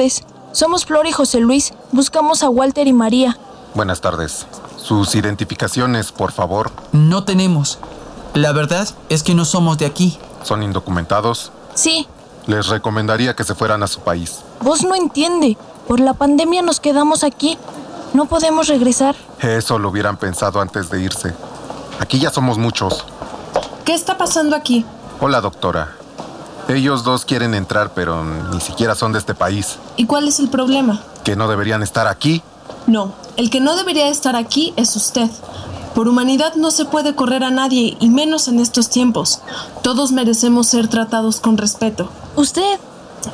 tardes. Somos Flor y José Luis. Buscamos a Walter y María. Buenas tardes. Sus identificaciones, por favor. No tenemos. La verdad es que no somos de aquí. ¿Son indocumentados? Sí. Les recomendaría que se fueran a su país. Vos no entiende. Por la pandemia nos quedamos aquí. No podemos regresar. Eso lo hubieran pensado antes de irse. Aquí ya somos muchos. ¿Qué está pasando aquí? Hola, doctora. Ellos dos quieren entrar, pero ni siquiera son de este país. ¿Y cuál es el problema? Que no deberían estar aquí. No, el que no debería estar aquí es usted. Por humanidad no se puede correr a nadie, y menos en estos tiempos. Todos merecemos ser tratados con respeto. ¿Usted?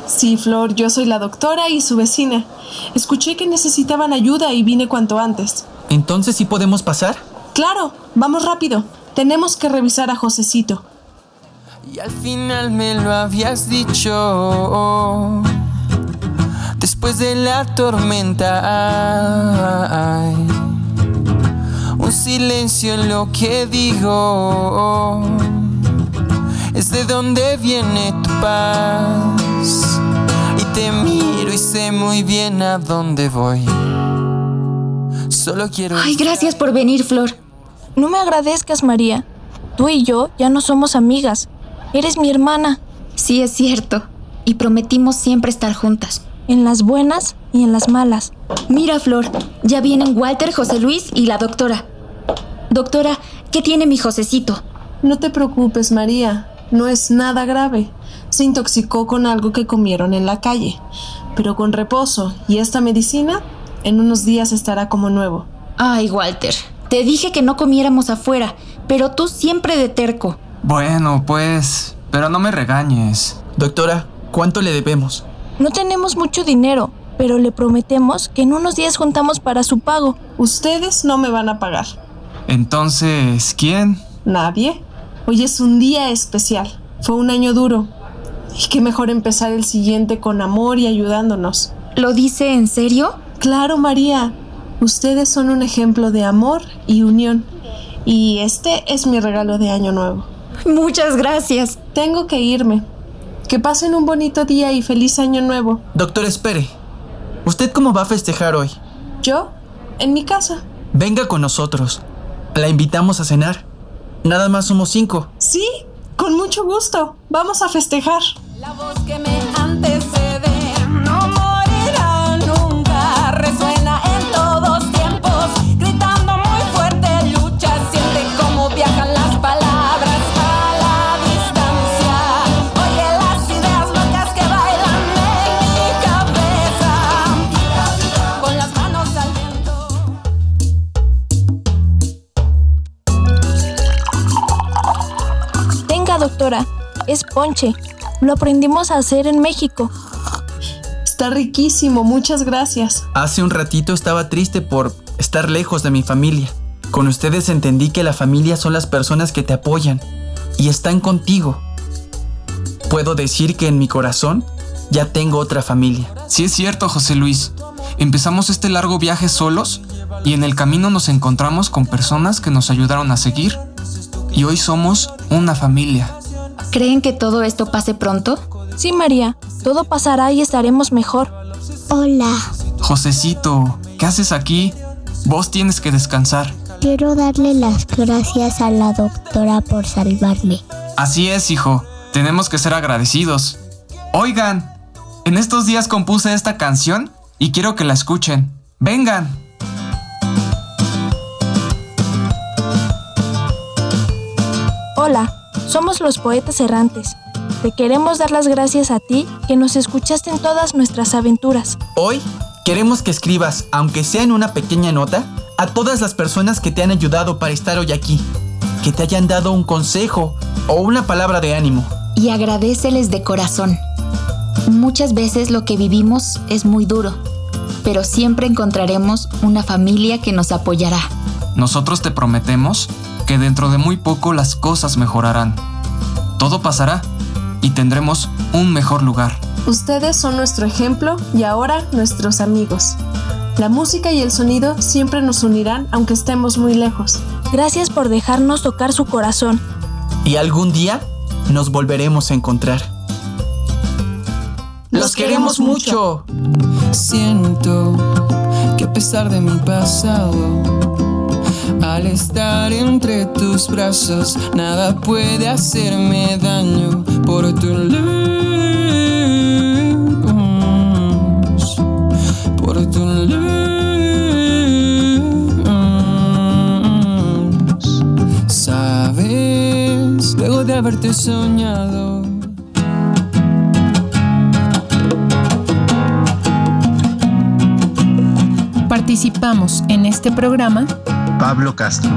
Sí, Flor, yo soy la doctora y su vecina. Escuché que necesitaban ayuda y vine cuanto antes. ¿Entonces sí podemos pasar? Claro, vamos rápido. Tenemos que revisar a Josecito. Y al final me lo habías dicho. Después de la tormenta hay un silencio en lo que digo. Es de donde viene tu paz. Y te miro y sé muy bien a dónde voy. Solo quiero. Ay, gracias por venir, Flor. No me agradezcas, María. Tú y yo ya no somos amigas. Eres mi hermana. Sí, es cierto. Y prometimos siempre estar juntas. En las buenas y en las malas. Mira, Flor, ya vienen Walter, José Luis y la doctora. Doctora, ¿qué tiene mi Josecito? No te preocupes, María. No es nada grave. Se intoxicó con algo que comieron en la calle. Pero con reposo y esta medicina, en unos días estará como nuevo. Ay, Walter, te dije que no comiéramos afuera, pero tú siempre de terco. Bueno, pues, pero no me regañes. Doctora, ¿cuánto le debemos? No tenemos mucho dinero, pero le prometemos que en unos días juntamos para su pago. Ustedes no me van a pagar. Entonces, ¿quién? Nadie. Hoy es un día especial. Fue un año duro. Y qué mejor empezar el siguiente con amor y ayudándonos. ¿Lo dice en serio? Claro, María. Ustedes son un ejemplo de amor y unión. Y este es mi regalo de año nuevo. Muchas gracias. Tengo que irme. Que pasen un bonito día y feliz año nuevo. Doctor, espere. ¿Usted cómo va a festejar hoy? ¿Yo? En mi casa. Venga con nosotros. La invitamos a cenar. Nada más somos cinco. Sí, con mucho gusto. Vamos a festejar. La voz que me doctora. Es ponche. Lo aprendimos a hacer en México. Está riquísimo, muchas gracias. Hace un ratito estaba triste por estar lejos de mi familia. Con ustedes entendí que la familia son las personas que te apoyan y están contigo. Puedo decir que en mi corazón ya tengo otra familia. Sí es cierto, José Luis. Empezamos este largo viaje solos y en el camino nos encontramos con personas que nos ayudaron a seguir. Y hoy somos una familia. ¿Creen que todo esto pase pronto? Sí, María. Todo pasará y estaremos mejor. Hola, Josecito, ¿qué haces aquí? Vos tienes que descansar. quiero darle las gracias a la doctora por salvarme. Así es, hijo. Tenemos que ser agradecidos. Oigan, en estos días compuse esta canción y quiero que la escuchen. Vengan. Hola, somos los poetas errantes. Te queremos dar las gracias a ti que nos escuchaste en todas nuestras aventuras. Hoy queremos que escribas, aunque sea en una pequeña nota, a todas las personas que te han ayudado para estar hoy aquí. Que te hayan dado un consejo o una palabra de ánimo. Y agradeceles de corazón. Muchas veces lo que vivimos es muy duro, pero siempre encontraremos una familia que nos apoyará. Nosotros te prometemos que dentro de muy poco las cosas mejorarán. Todo pasará y tendremos un mejor lugar. Ustedes son nuestro ejemplo y ahora nuestros amigos. La música y el sonido siempre nos unirán aunque estemos muy lejos. Gracias por dejarnos tocar su corazón. Y algún día nos volveremos a encontrar. ¡Los queremos mucho! Siento que a pesar de mi pasado, al estar entre tus brazos, nada puede hacerme daño por tu luz, por tu luz. Sabes, luego de haberte soñado. Participamos en este programa Pablo Castro,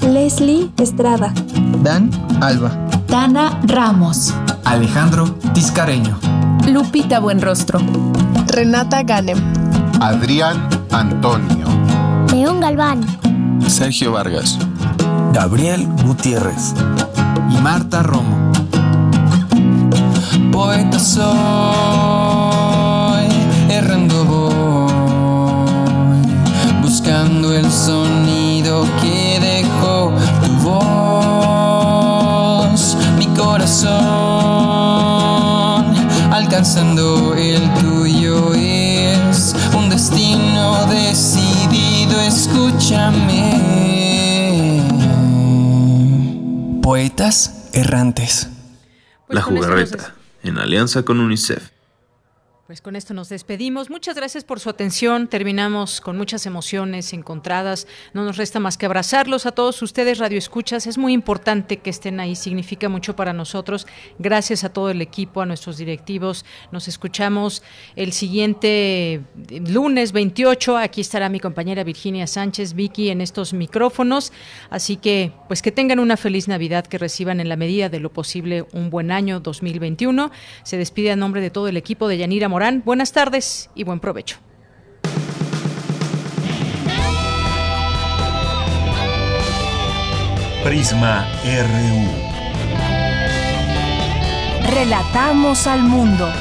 Leslie Estrada. Dan Alba, Dana Ramos, Alejandro Tiscareño, Lupita Buenrostro, Renata Ganem, Adrián Antonio, León Galván, Sergio Vargas. Gabriel Gutiérrez. y Marta Romo. poeta soy, errando voy, buscando el sonido que dejó tu voz, mi corazón, alcanzando el tuyo es un destino decidido, escúchame. Poetas errantes. La jugarreta, en alianza con UNICEF. Pues con esto nos despedimos. Muchas gracias por su atención. Terminamos con muchas emociones encontradas. No nos resta más que abrazarlos a todos ustedes, Radio Escuchas. Es muy importante que estén ahí, significa mucho para nosotros. Gracias a todo el equipo, a nuestros directivos. Nos escuchamos el siguiente lunes 28. Aquí estará mi compañera Virginia Sánchez, Vicky, en estos micrófonos. Así que, pues que tengan una feliz Navidad, que reciban en la medida de lo posible un buen año 2021. Se despide a nombre de todo el equipo de Yanira Morán. Buenas tardes y buen provecho. Prisma RU. Relatamos al mundo.